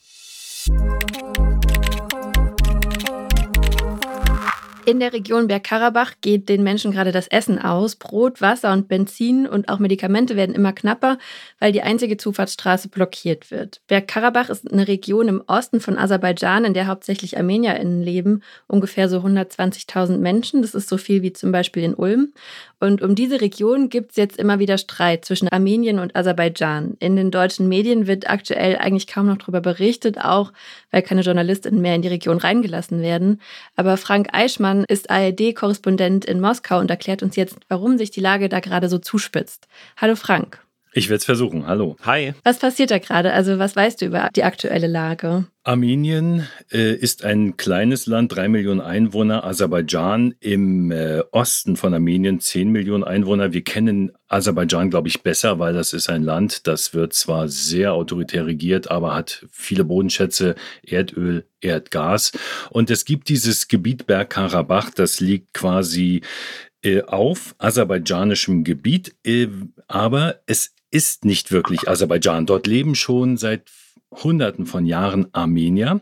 In der Region Bergkarabach geht den Menschen gerade das Essen aus. Brot, Wasser und Benzin und auch Medikamente werden immer knapper, weil die einzige Zufahrtsstraße blockiert wird. Bergkarabach ist eine Region im Osten von Aserbaidschan, in der hauptsächlich ArmenierInnen leben, ungefähr so 120.000 Menschen. Das ist so viel wie zum Beispiel in Ulm. Und um diese Region gibt es jetzt immer wieder Streit zwischen Armenien und Aserbaidschan. In den deutschen Medien wird aktuell eigentlich kaum noch darüber berichtet, auch weil keine JournalistInnen mehr in die Region reingelassen werden. Aber Frank Eichmann ist ARD-Korrespondent in Moskau und erklärt uns jetzt, warum sich die Lage da gerade so zuspitzt. Hallo Frank. Ich werde es versuchen. Hallo. Hi. Was passiert da gerade? Also was weißt du über die aktuelle Lage? Armenien äh, ist ein kleines Land, drei Millionen Einwohner. Aserbaidschan im äh, Osten von Armenien zehn Millionen Einwohner. Wir kennen Aserbaidschan, glaube ich, besser, weil das ist ein Land, das wird zwar sehr autoritär regiert, aber hat viele Bodenschätze, Erdöl, Erdgas. Und es gibt dieses Gebiet Bergkarabach, das liegt quasi äh, auf aserbaidschanischem Gebiet, äh, aber es ist nicht wirklich Aserbaidschan. Dort leben schon seit Hunderten von Jahren Armenier.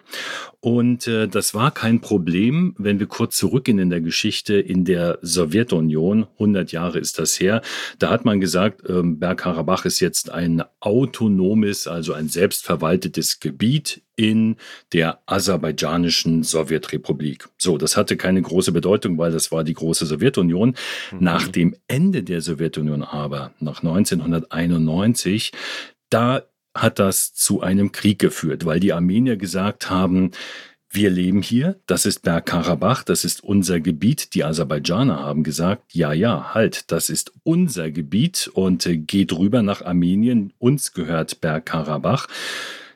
Und äh, das war kein Problem, wenn wir kurz zurückgehen in der Geschichte in der Sowjetunion. 100 Jahre ist das her. Da hat man gesagt, ähm, Bergkarabach ist jetzt ein autonomes, also ein selbstverwaltetes Gebiet in der aserbaidschanischen Sowjetrepublik. So, das hatte keine große Bedeutung, weil das war die große Sowjetunion. Mhm. Nach dem Ende der Sowjetunion aber, nach 1991, da hat das zu einem Krieg geführt, weil die Armenier gesagt haben, wir leben hier, das ist Bergkarabach, das ist unser Gebiet. Die Aserbaidschaner haben gesagt, ja, ja, halt, das ist unser Gebiet und äh, geht rüber nach Armenien, uns gehört Bergkarabach.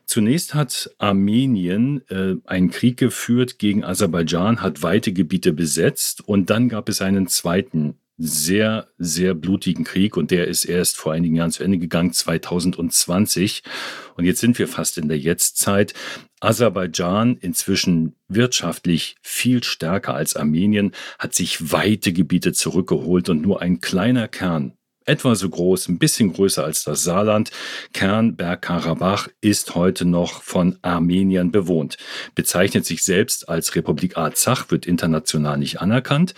Zunächst hat Armenien äh, einen Krieg geführt gegen Aserbaidschan, hat weite Gebiete besetzt und dann gab es einen zweiten sehr, sehr blutigen Krieg und der ist erst vor einigen Jahren zu Ende gegangen, 2020. Und jetzt sind wir fast in der Jetztzeit. Aserbaidschan, inzwischen wirtschaftlich viel stärker als Armenien, hat sich weite Gebiete zurückgeholt und nur ein kleiner Kern etwa so groß, ein bisschen größer als das Saarland. Kern Bergkarabach ist heute noch von Armeniern bewohnt, bezeichnet sich selbst als Republik Arzach, wird international nicht anerkannt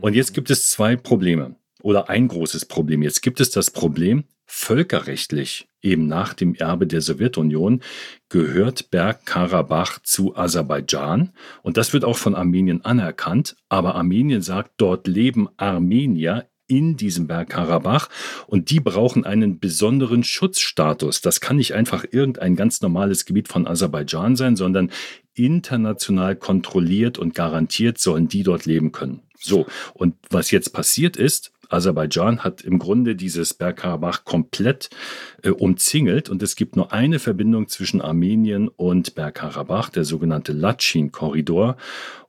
und jetzt gibt es zwei Probleme oder ein großes Problem. Jetzt gibt es das Problem, völkerrechtlich, eben nach dem Erbe der Sowjetunion, gehört Bergkarabach zu Aserbaidschan. Und das wird auch von Armenien anerkannt. Aber Armenien sagt, dort leben Armenier in diesem Bergkarabach und die brauchen einen besonderen Schutzstatus. Das kann nicht einfach irgendein ganz normales Gebiet von Aserbaidschan sein, sondern international kontrolliert und garantiert sollen die dort leben können. So, und was jetzt passiert ist, Aserbaidschan hat im Grunde dieses Bergkarabach komplett äh, umzingelt und es gibt nur eine Verbindung zwischen Armenien und Bergkarabach, der sogenannte Latschin-Korridor.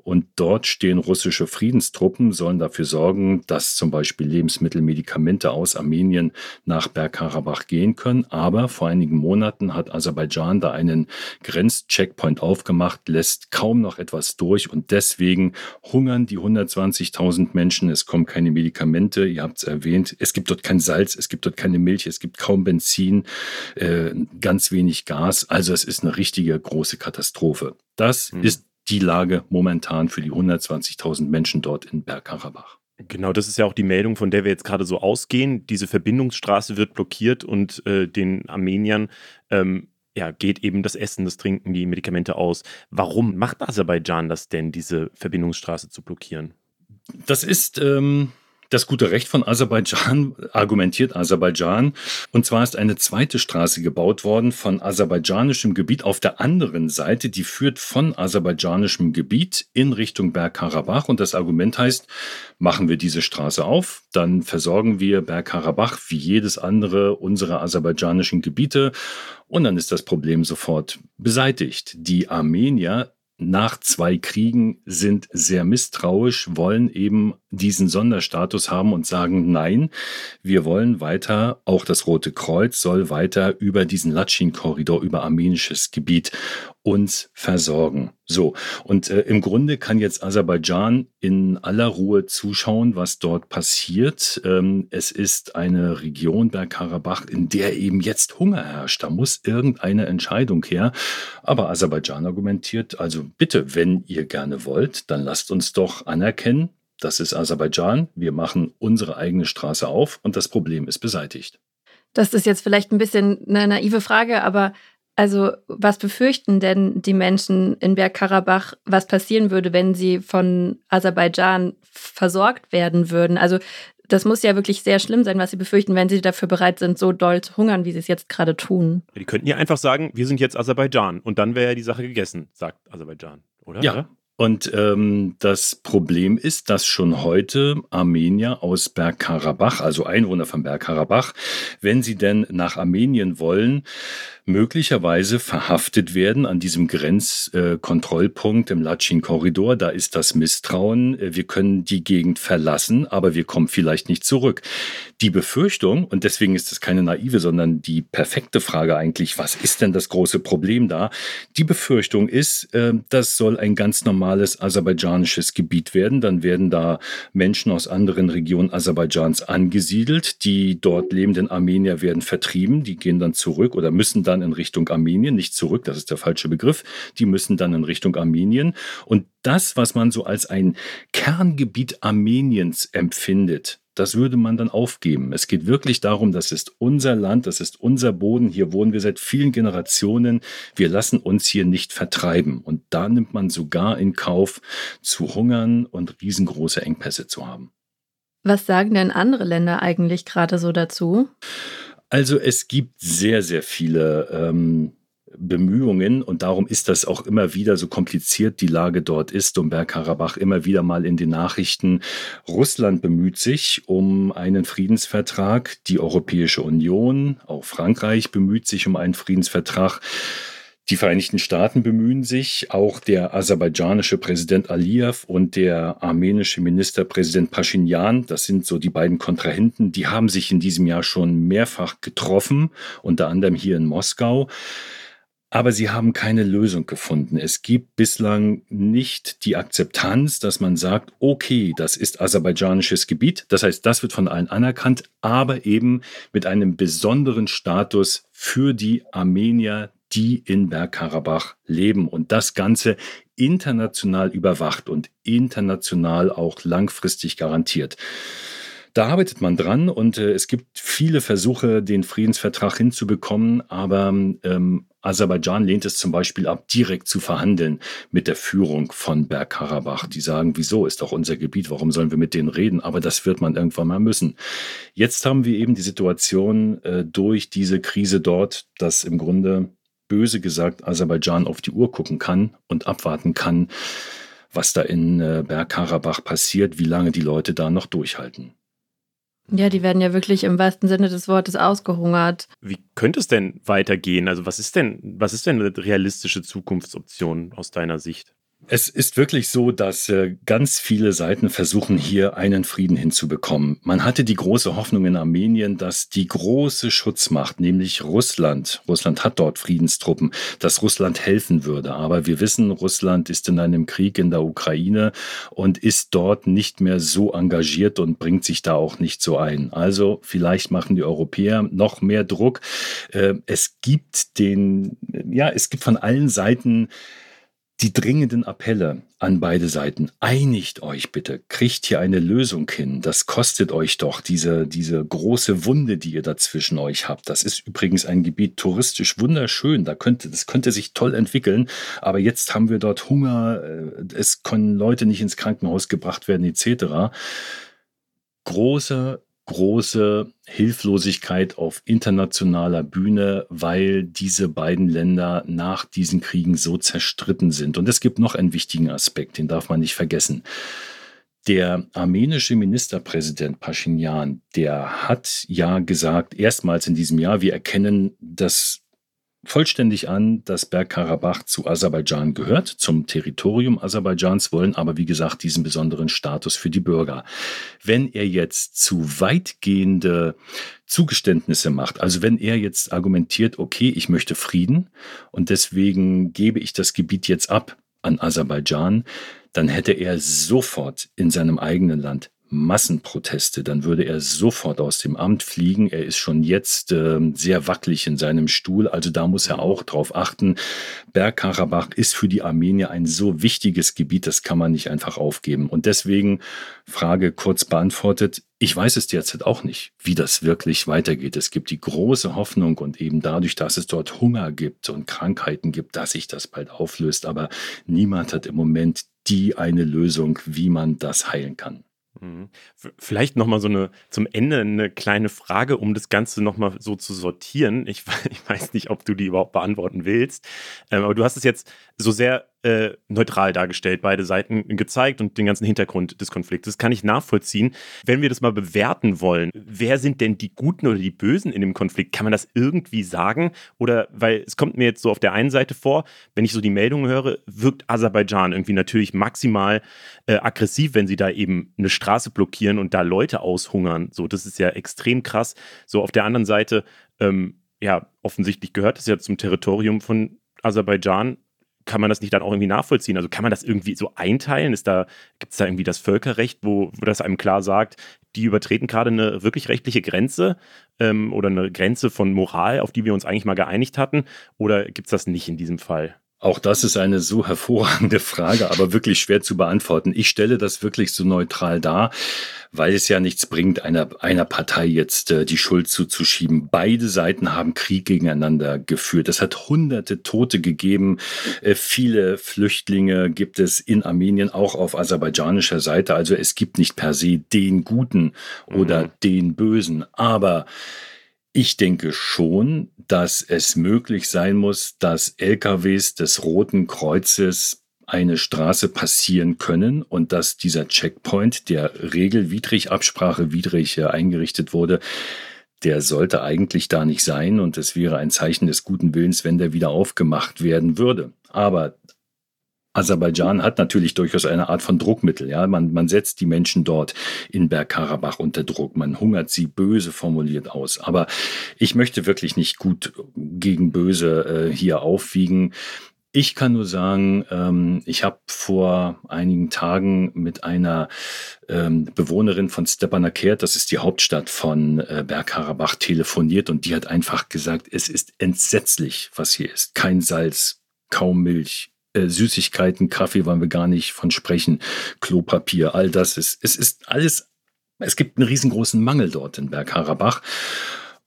Und dort stehen russische Friedenstruppen, sollen dafür sorgen, dass zum Beispiel Lebensmittel, Medikamente aus Armenien nach Bergkarabach gehen können. Aber vor einigen Monaten hat Aserbaidschan da einen Grenzcheckpoint aufgemacht, lässt kaum noch etwas durch und deswegen hungern die 120.000 Menschen. Es kommen keine Medikamente, ihr habt es erwähnt. Es gibt dort kein Salz, es gibt dort keine Milch, es gibt kaum Benzin, äh, ganz wenig Gas. Also es ist eine richtige große Katastrophe. Das mhm. ist die Lage momentan für die 120.000 Menschen dort in Bergkarabach. Genau, das ist ja auch die Meldung, von der wir jetzt gerade so ausgehen. Diese Verbindungsstraße wird blockiert und äh, den Armeniern ähm, ja, geht eben das Essen, das Trinken, die Medikamente aus. Warum macht Aserbaidschan das denn, diese Verbindungsstraße zu blockieren? Das ist ähm, das gute Recht von Aserbaidschan, argumentiert Aserbaidschan. Und zwar ist eine zweite Straße gebaut worden von aserbaidschanischem Gebiet auf der anderen Seite. Die führt von aserbaidschanischem Gebiet in Richtung Bergkarabach. Und das Argument heißt, machen wir diese Straße auf, dann versorgen wir Bergkarabach wie jedes andere unserer aserbaidschanischen Gebiete. Und dann ist das Problem sofort beseitigt. Die Armenier nach zwei Kriegen sind sehr misstrauisch, wollen eben diesen Sonderstatus haben und sagen, nein, wir wollen weiter, auch das Rote Kreuz soll weiter über diesen Latschin-Korridor, über armenisches Gebiet uns versorgen. So, und äh, im Grunde kann jetzt Aserbaidschan in aller Ruhe zuschauen, was dort passiert. Ähm, es ist eine Region Bergkarabach, in der eben jetzt Hunger herrscht. Da muss irgendeine Entscheidung her. Aber Aserbaidschan argumentiert, also bitte, wenn ihr gerne wollt, dann lasst uns doch anerkennen, das ist Aserbaidschan, wir machen unsere eigene Straße auf und das Problem ist beseitigt. Das ist jetzt vielleicht ein bisschen eine naive Frage, aber also, was befürchten denn die Menschen in Bergkarabach, was passieren würde, wenn sie von Aserbaidschan versorgt werden würden? Also, das muss ja wirklich sehr schlimm sein, was sie befürchten, wenn sie dafür bereit sind, so doll zu hungern, wie sie es jetzt gerade tun. Die könnten ja einfach sagen, wir sind jetzt Aserbaidschan und dann wäre ja die Sache gegessen, sagt Aserbaidschan, oder? Ja, und ähm, das Problem ist, dass schon heute Armenier aus Bergkarabach, also Einwohner von Bergkarabach, wenn sie denn nach Armenien wollen, möglicherweise verhaftet werden an diesem Grenzkontrollpunkt äh, im Latschin-Korridor. Da ist das Misstrauen, äh, wir können die Gegend verlassen, aber wir kommen vielleicht nicht zurück. Die Befürchtung, und deswegen ist es keine naive, sondern die perfekte Frage eigentlich, was ist denn das große Problem da? Die Befürchtung ist, äh, das soll ein ganz normales aserbaidschanisches Gebiet werden. Dann werden da Menschen aus anderen Regionen Aserbaidschans angesiedelt. Die dort lebenden Armenier werden vertrieben, die gehen dann zurück oder müssen dann in Richtung Armenien, nicht zurück, das ist der falsche Begriff, die müssen dann in Richtung Armenien. Und das, was man so als ein Kerngebiet Armeniens empfindet, das würde man dann aufgeben. Es geht wirklich darum, das ist unser Land, das ist unser Boden, hier wohnen wir seit vielen Generationen, wir lassen uns hier nicht vertreiben. Und da nimmt man sogar in Kauf, zu hungern und riesengroße Engpässe zu haben. Was sagen denn andere Länder eigentlich gerade so dazu? Also es gibt sehr, sehr viele ähm, Bemühungen und darum ist das auch immer wieder so kompliziert, die Lage dort ist um Bergkarabach immer wieder mal in den Nachrichten. Russland bemüht sich um einen Friedensvertrag, die Europäische Union, auch Frankreich bemüht sich um einen Friedensvertrag. Die Vereinigten Staaten bemühen sich, auch der aserbaidschanische Präsident Aliyev und der armenische Ministerpräsident Pashinyan, das sind so die beiden Kontrahenten, die haben sich in diesem Jahr schon mehrfach getroffen, unter anderem hier in Moskau. Aber sie haben keine Lösung gefunden. Es gibt bislang nicht die Akzeptanz, dass man sagt, okay, das ist aserbaidschanisches Gebiet. Das heißt, das wird von allen anerkannt, aber eben mit einem besonderen Status für die Armenier, die in Bergkarabach leben und das Ganze international überwacht und international auch langfristig garantiert. Da arbeitet man dran und äh, es gibt viele Versuche, den Friedensvertrag hinzubekommen, aber ähm, Aserbaidschan lehnt es zum Beispiel ab, direkt zu verhandeln mit der Führung von Bergkarabach. Die sagen, wieso ist doch unser Gebiet, warum sollen wir mit denen reden? Aber das wird man irgendwann mal müssen. Jetzt haben wir eben die Situation äh, durch diese Krise dort, dass im Grunde böse gesagt Aserbaidschan auf die Uhr gucken kann und abwarten kann, was da in äh, Bergkarabach passiert, wie lange die Leute da noch durchhalten. Ja, die werden ja wirklich im wahrsten Sinne des Wortes ausgehungert. Wie könnte es denn weitergehen? Also was ist denn, was ist denn eine realistische Zukunftsoption aus deiner Sicht? Es ist wirklich so, dass äh, ganz viele Seiten versuchen, hier einen Frieden hinzubekommen. Man hatte die große Hoffnung in Armenien, dass die große Schutzmacht, nämlich Russland, Russland hat dort Friedenstruppen, dass Russland helfen würde. Aber wir wissen, Russland ist in einem Krieg in der Ukraine und ist dort nicht mehr so engagiert und bringt sich da auch nicht so ein. Also vielleicht machen die Europäer noch mehr Druck. Äh, es gibt den, ja, es gibt von allen Seiten die dringenden Appelle an beide Seiten. Einigt euch bitte, kriegt hier eine Lösung hin. Das kostet euch doch diese, diese große Wunde, die ihr dazwischen euch habt. Das ist übrigens ein Gebiet touristisch wunderschön. Da könnte, das könnte sich toll entwickeln. Aber jetzt haben wir dort Hunger. Äh, es können Leute nicht ins Krankenhaus gebracht werden, etc. Große große Hilflosigkeit auf internationaler Bühne, weil diese beiden Länder nach diesen Kriegen so zerstritten sind. Und es gibt noch einen wichtigen Aspekt, den darf man nicht vergessen. Der armenische Ministerpräsident Pashinyan, der hat ja gesagt, erstmals in diesem Jahr, wir erkennen das vollständig an, dass Bergkarabach zu Aserbaidschan gehört, zum Territorium Aserbaidschans, wollen aber wie gesagt diesen besonderen Status für die Bürger. Wenn er jetzt zu weitgehende Zugeständnisse macht, also wenn er jetzt argumentiert, okay, ich möchte Frieden und deswegen gebe ich das Gebiet jetzt ab an Aserbaidschan, dann hätte er sofort in seinem eigenen Land Massenproteste, dann würde er sofort aus dem Amt fliegen. Er ist schon jetzt äh, sehr wackelig in seinem Stuhl, also da muss er auch drauf achten. Bergkarabach ist für die Armenier ein so wichtiges Gebiet, das kann man nicht einfach aufgeben. Und deswegen, Frage kurz beantwortet, ich weiß es derzeit auch nicht, wie das wirklich weitergeht. Es gibt die große Hoffnung und eben dadurch, dass es dort Hunger gibt und Krankheiten gibt, dass sich das bald auflöst. Aber niemand hat im Moment die eine Lösung, wie man das heilen kann. Mhm. Vielleicht nochmal so eine zum Ende eine kleine Frage, um das Ganze nochmal so zu sortieren. Ich, ich, weiß nicht, ob du die überhaupt beantworten willst, ähm, aber du hast es jetzt so sehr äh, neutral dargestellt, beide Seiten gezeigt und den ganzen Hintergrund des Konfliktes. Kann ich nachvollziehen. Wenn wir das mal bewerten wollen, wer sind denn die Guten oder die Bösen in dem Konflikt? Kann man das irgendwie sagen? Oder, weil es kommt mir jetzt so auf der einen Seite vor, wenn ich so die Meldungen höre, wirkt Aserbaidschan irgendwie natürlich maximal äh, aggressiv, wenn sie da eben eine Straße blockieren und da Leute aushungern. So, das ist ja extrem krass. So, auf der anderen Seite, ähm, ja, offensichtlich gehört es ja zum Territorium von Aserbaidschan kann man das nicht dann auch irgendwie nachvollziehen? Also kann man das irgendwie so einteilen? Da, gibt es da irgendwie das Völkerrecht, wo, wo das einem klar sagt, die übertreten gerade eine wirklich rechtliche Grenze ähm, oder eine Grenze von Moral, auf die wir uns eigentlich mal geeinigt hatten? Oder gibt es das nicht in diesem Fall? Auch das ist eine so hervorragende Frage, aber wirklich schwer zu beantworten. Ich stelle das wirklich so neutral dar, weil es ja nichts bringt, einer, einer Partei jetzt äh, die Schuld zuzuschieben. Beide Seiten haben Krieg gegeneinander geführt. Es hat hunderte Tote gegeben. Äh, viele Flüchtlinge gibt es in Armenien, auch auf aserbaidschanischer Seite. Also es gibt nicht per se den Guten oder mhm. den Bösen. Aber ich denke schon, dass es möglich sein muss, dass LKWs des Roten Kreuzes eine Straße passieren können und dass dieser Checkpoint, der regelwidrig, absprachewidrig äh, eingerichtet wurde, der sollte eigentlich da nicht sein und es wäre ein Zeichen des guten Willens, wenn der wieder aufgemacht werden würde. Aber Aserbaidschan hat natürlich durchaus eine Art von Druckmittel. Ja, man, man setzt die Menschen dort in Bergkarabach unter Druck. Man hungert sie böse formuliert aus. Aber ich möchte wirklich nicht gut gegen böse äh, hier aufwiegen. Ich kann nur sagen, ähm, ich habe vor einigen Tagen mit einer ähm, Bewohnerin von Stepanakert, das ist die Hauptstadt von äh, Bergkarabach, telefoniert und die hat einfach gesagt, es ist entsetzlich, was hier ist. Kein Salz, kaum Milch, äh, Süßigkeiten, Kaffee wollen wir gar nicht von sprechen, Klopapier, all das ist, es ist alles, es gibt einen riesengroßen Mangel dort in Bergkarabach.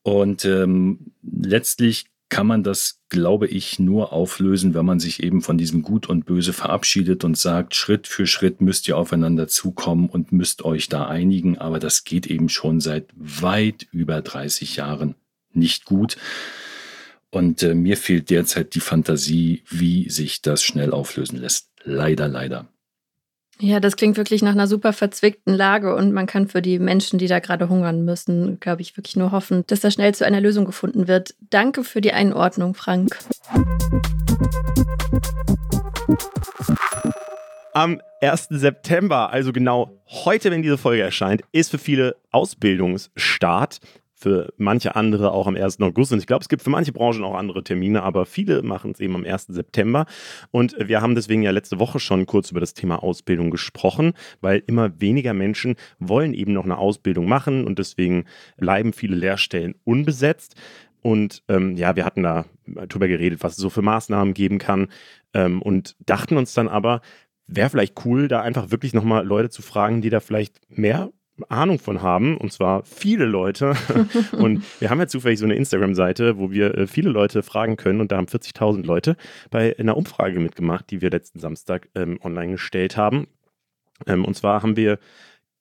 Und ähm, letztlich kann man das, glaube ich, nur auflösen, wenn man sich eben von diesem Gut und Böse verabschiedet und sagt, Schritt für Schritt müsst ihr aufeinander zukommen und müsst euch da einigen. Aber das geht eben schon seit weit über 30 Jahren nicht gut. Und äh, mir fehlt derzeit die Fantasie, wie sich das schnell auflösen lässt. Leider, leider. Ja, das klingt wirklich nach einer super verzwickten Lage und man kann für die Menschen, die da gerade hungern müssen, glaube ich, wirklich nur hoffen, dass da schnell zu einer Lösung gefunden wird. Danke für die Einordnung, Frank. Am 1. September, also genau heute, wenn diese Folge erscheint, ist für viele Ausbildungsstart für manche andere auch am 1. August. Und ich glaube, es gibt für manche Branchen auch andere Termine, aber viele machen es eben am 1. September. Und wir haben deswegen ja letzte Woche schon kurz über das Thema Ausbildung gesprochen, weil immer weniger Menschen wollen eben noch eine Ausbildung machen und deswegen bleiben viele Lehrstellen unbesetzt. Und ähm, ja, wir hatten da darüber geredet, was es so für Maßnahmen geben kann ähm, und dachten uns dann aber, wäre vielleicht cool, da einfach wirklich nochmal Leute zu fragen, die da vielleicht mehr Ahnung von haben, und zwar viele Leute. und wir haben ja zufällig so eine Instagram-Seite, wo wir äh, viele Leute fragen können, und da haben 40.000 Leute bei einer Umfrage mitgemacht, die wir letzten Samstag ähm, online gestellt haben. Ähm, und zwar haben wir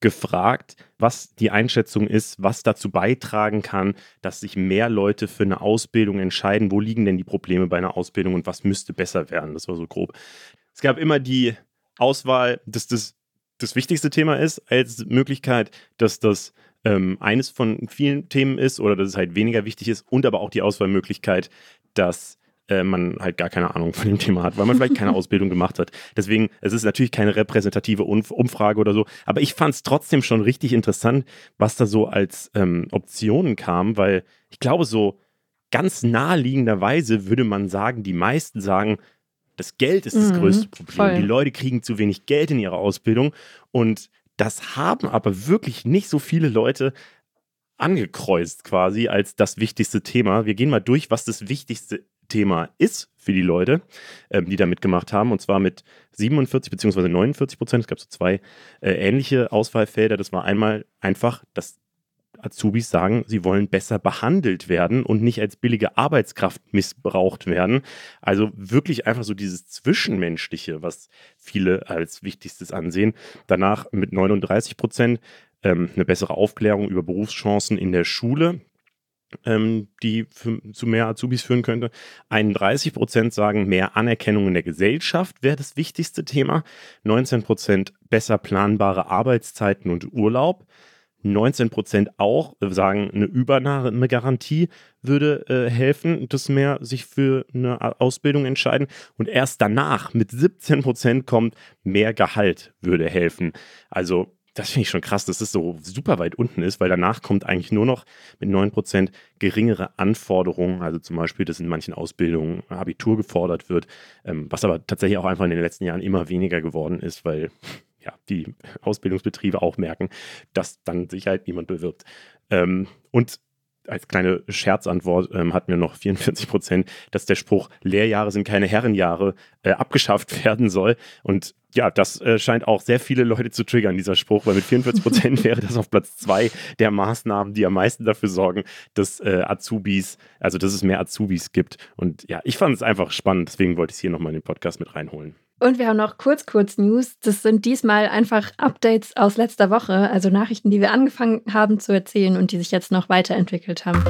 gefragt, was die Einschätzung ist, was dazu beitragen kann, dass sich mehr Leute für eine Ausbildung entscheiden. Wo liegen denn die Probleme bei einer Ausbildung und was müsste besser werden? Das war so grob. Es gab immer die Auswahl, dass das das wichtigste Thema ist, als Möglichkeit, dass das ähm, eines von vielen Themen ist oder dass es halt weniger wichtig ist und aber auch die Auswahlmöglichkeit, dass äh, man halt gar keine Ahnung von dem Thema hat, weil man vielleicht keine Ausbildung gemacht hat. Deswegen, es ist natürlich keine repräsentative Umfrage oder so, aber ich fand es trotzdem schon richtig interessant, was da so als ähm, Optionen kam, weil ich glaube, so ganz naheliegenderweise würde man sagen, die meisten sagen, das Geld ist das mhm, größte Problem. Voll. Die Leute kriegen zu wenig Geld in ihrer Ausbildung und das haben aber wirklich nicht so viele Leute angekreuzt quasi als das wichtigste Thema. Wir gehen mal durch, was das wichtigste Thema ist für die Leute, ähm, die da mitgemacht haben. Und zwar mit 47 bzw. 49 Prozent. Es gab so zwei äh, ähnliche Auswahlfelder. Das war einmal einfach das Azubis sagen, sie wollen besser behandelt werden und nicht als billige Arbeitskraft missbraucht werden. Also wirklich einfach so dieses Zwischenmenschliche, was viele als wichtigstes ansehen. Danach mit 39 Prozent ähm, eine bessere Aufklärung über Berufschancen in der Schule. Ähm, die zu mehr Azubis führen könnte. 31 Prozent sagen, mehr Anerkennung in der Gesellschaft wäre das wichtigste Thema. 19 Prozent besser planbare Arbeitszeiten und Urlaub. 19 Prozent auch sagen, eine Übernahmegarantie würde äh, helfen, dass mehr sich für eine Ausbildung entscheiden. Und erst danach mit 17 Prozent kommt, mehr Gehalt würde helfen. Also das finde ich schon krass, dass das so super weit unten ist, weil danach kommt eigentlich nur noch mit 9% geringere Anforderungen, also zum Beispiel, dass in manchen Ausbildungen Abitur gefordert wird, ähm, was aber tatsächlich auch einfach in den letzten Jahren immer weniger geworden ist, weil ja, die Ausbildungsbetriebe auch merken, dass dann sich halt niemand bewirbt. Ähm, und als kleine Scherzantwort ähm, hatten wir noch 44 Prozent, dass der Spruch Lehrjahre sind keine Herrenjahre äh, abgeschafft werden soll. Und ja, das äh, scheint auch sehr viele Leute zu triggern, dieser Spruch, weil mit 44 Prozent wäre das auf Platz zwei der Maßnahmen, die am meisten dafür sorgen, dass äh, Azubis, also dass es mehr Azubis gibt. Und ja, ich fand es einfach spannend, deswegen wollte ich es hier nochmal in den Podcast mit reinholen. Und wir haben noch kurz, kurz News. Das sind diesmal einfach Updates aus letzter Woche, also Nachrichten, die wir angefangen haben zu erzählen und die sich jetzt noch weiterentwickelt haben.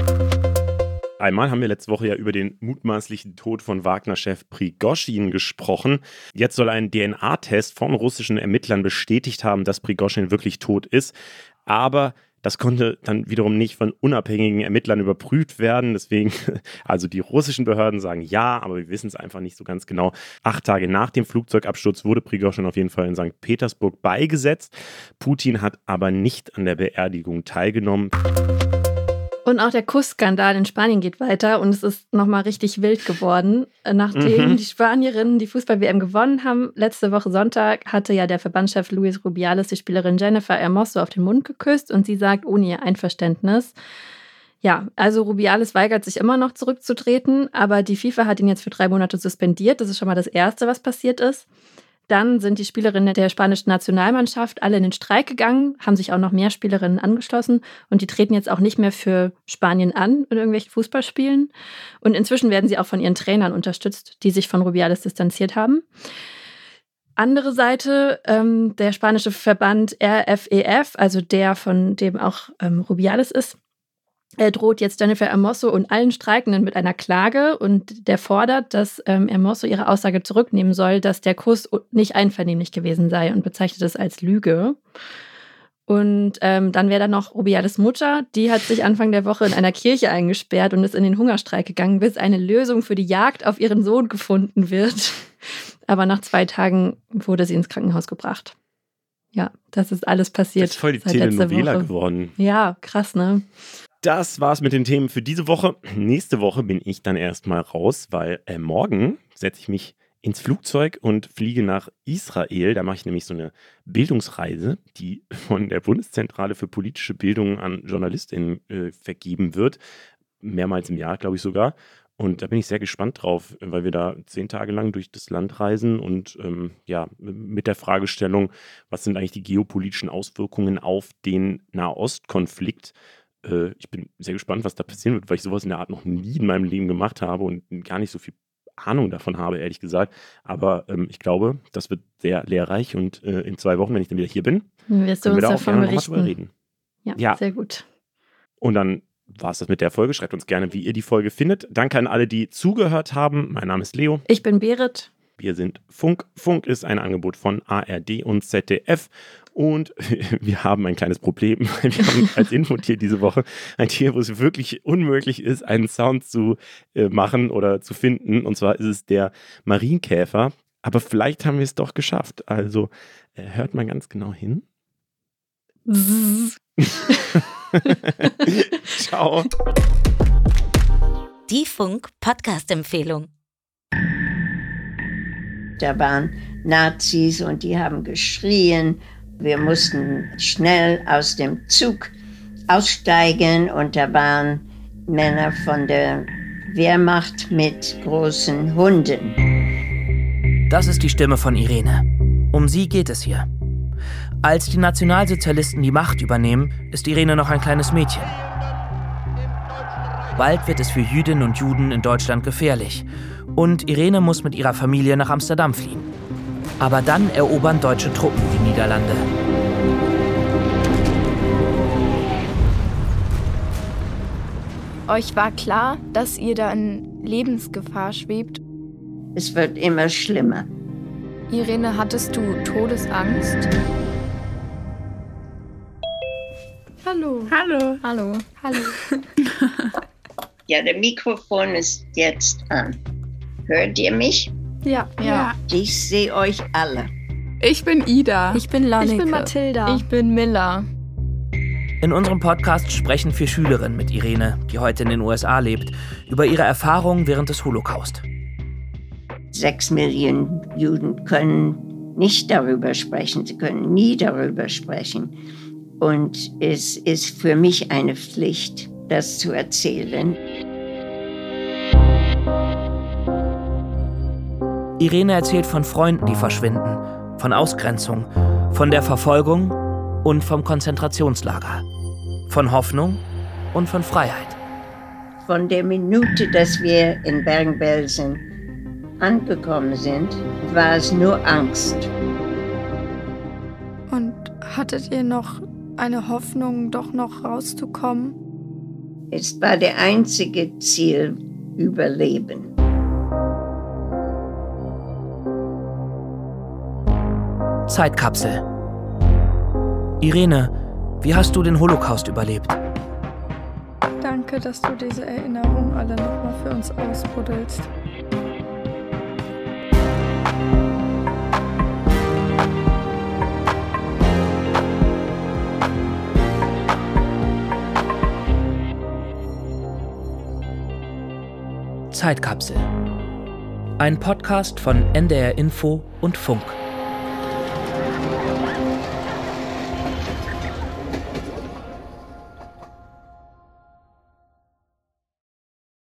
Einmal haben wir letzte Woche ja über den mutmaßlichen Tod von Wagner-Chef Prigoschin gesprochen. Jetzt soll ein DNA-Test von russischen Ermittlern bestätigt haben, dass Prigoschin wirklich tot ist. Aber das konnte dann wiederum nicht von unabhängigen Ermittlern überprüft werden. Deswegen, also die russischen Behörden sagen ja, aber wir wissen es einfach nicht so ganz genau. Acht Tage nach dem Flugzeugabsturz wurde Prigozhin auf jeden Fall in St. Petersburg beigesetzt. Putin hat aber nicht an der Beerdigung teilgenommen. Und auch der Kussskandal in Spanien geht weiter und es ist nochmal richtig wild geworden. Nachdem mhm. die Spanierinnen die Fußball-WM gewonnen haben, letzte Woche Sonntag hatte ja der Verbandschef Luis Rubiales die Spielerin Jennifer Hermoso auf den Mund geküsst und sie sagt ohne ihr Einverständnis. Ja, also Rubiales weigert sich immer noch zurückzutreten, aber die FIFA hat ihn jetzt für drei Monate suspendiert. Das ist schon mal das Erste, was passiert ist. Dann sind die Spielerinnen der spanischen Nationalmannschaft alle in den Streik gegangen, haben sich auch noch mehr Spielerinnen angeschlossen und die treten jetzt auch nicht mehr für Spanien an in irgendwelchen Fußballspielen. Und inzwischen werden sie auch von ihren Trainern unterstützt, die sich von Rubiales distanziert haben. Andere Seite, ähm, der spanische Verband RFEF, e also der, von dem auch ähm, Rubiales ist, Er droht jetzt Jennifer Hermoso und allen Streikenden mit einer Klage und der fordert, dass ähm, Hermoso ihre Aussage zurücknehmen soll, dass der Kuss nicht einvernehmlich gewesen sei und bezeichnet es als Lüge. Und ähm, dann wäre da noch Rubiales Mutter. Die hat sich Anfang der Woche in einer Kirche eingesperrt und ist in den Hungerstreik gegangen, bis eine Lösung für die Jagd auf ihren Sohn gefunden wird. Aber nach zwei Tagen wurde sie ins Krankenhaus gebracht. Ja, das ist alles passiert. Das ist voll die Telenovela geworden. Ja, krass, ne? Das war's mit den Themen für diese Woche. Nächste Woche bin ich dann erstmal raus, weil äh, morgen setze ich mich ins Flugzeug und fliege nach Israel. Da mache ich nämlich so eine Bildungsreise, die von der Bundeszentrale für politische Bildung an JournalistInnen äh, vergeben wird. Mehrmals im Jahr, glaube ich sogar. Und da bin ich sehr gespannt drauf, weil wir da zehn Tage lang durch das Land reisen und ähm, ja, mit der Fragestellung, was sind eigentlich die geopolitischen Auswirkungen auf den Nahostkonflikt? Äh, ich bin sehr gespannt, was da passieren wird, weil ich sowas in der Art noch nie in meinem Leben gemacht habe und gar nicht so viel Ahnung davon habe, ehrlich gesagt. Aber ähm, ich glaube, das wird sehr lehrreich und äh, in zwei Wochen, wenn ich dann wieder hier bin, wirst du uns wir da davon berichten. reden. Ja, ja, sehr gut. Und dann war es das mit der Folge. Schreibt uns gerne, wie ihr die Folge findet. Danke an alle, die zugehört haben. Mein Name ist Leo. Ich bin Berit. Wir sind Funk. Funk ist ein Angebot von ARD und ZDF. Und wir haben ein kleines Problem. Wir haben als Infotier diese Woche ein Tier, wo es wirklich unmöglich ist, einen Sound zu äh, machen oder zu finden. Und zwar ist es der Marienkäfer. Aber vielleicht haben wir es doch geschafft. Also äh, hört mal ganz genau hin. Ciao. Die Funk-Podcast-Empfehlung. Da waren Nazis und die haben geschrien. Wir mussten schnell aus dem Zug aussteigen und da waren Männer von der Wehrmacht mit großen Hunden. Das ist die Stimme von Irene. Um sie geht es hier. Als die Nationalsozialisten die Macht übernehmen, ist Irene noch ein kleines Mädchen. Bald wird es für Jüdinnen und Juden in Deutschland gefährlich. Und Irene muss mit ihrer Familie nach Amsterdam fliehen. Aber dann erobern deutsche Truppen die Niederlande. Euch war klar, dass ihr da in Lebensgefahr schwebt? Es wird immer schlimmer. Irene, hattest du Todesangst? Hallo. Hallo. Hallo. Hallo. ja, der Mikrofon ist jetzt an. Hört ihr mich? Ja. Ja. Ich sehe euch alle. Ich bin Ida. Ich bin Lanneke. Ich bin Mathilda. Ich bin Miller. In unserem Podcast sprechen vier Schülerinnen mit Irene, die heute in den USA lebt, über ihre Erfahrungen während des Holocaust. Sechs Millionen Juden können nicht darüber sprechen. Sie können nie darüber sprechen. Und es ist für mich eine Pflicht, das zu erzählen. Irene erzählt von Freunden, die verschwinden, von Ausgrenzung, von der Verfolgung und vom Konzentrationslager, von Hoffnung und von Freiheit. Von der Minute, dass wir in Bergen-Belsen angekommen sind, war es nur Angst. Und hattet ihr noch eine Hoffnung, doch noch rauszukommen? Es war der einzige Ziel, Überleben. Zeitkapsel. Irene, wie hast du den Holocaust überlebt? Danke, dass du diese Erinnerungen alle nochmal für uns ausbuddelst. Zeitkapsel. Ein Podcast von NDR Info und Funk.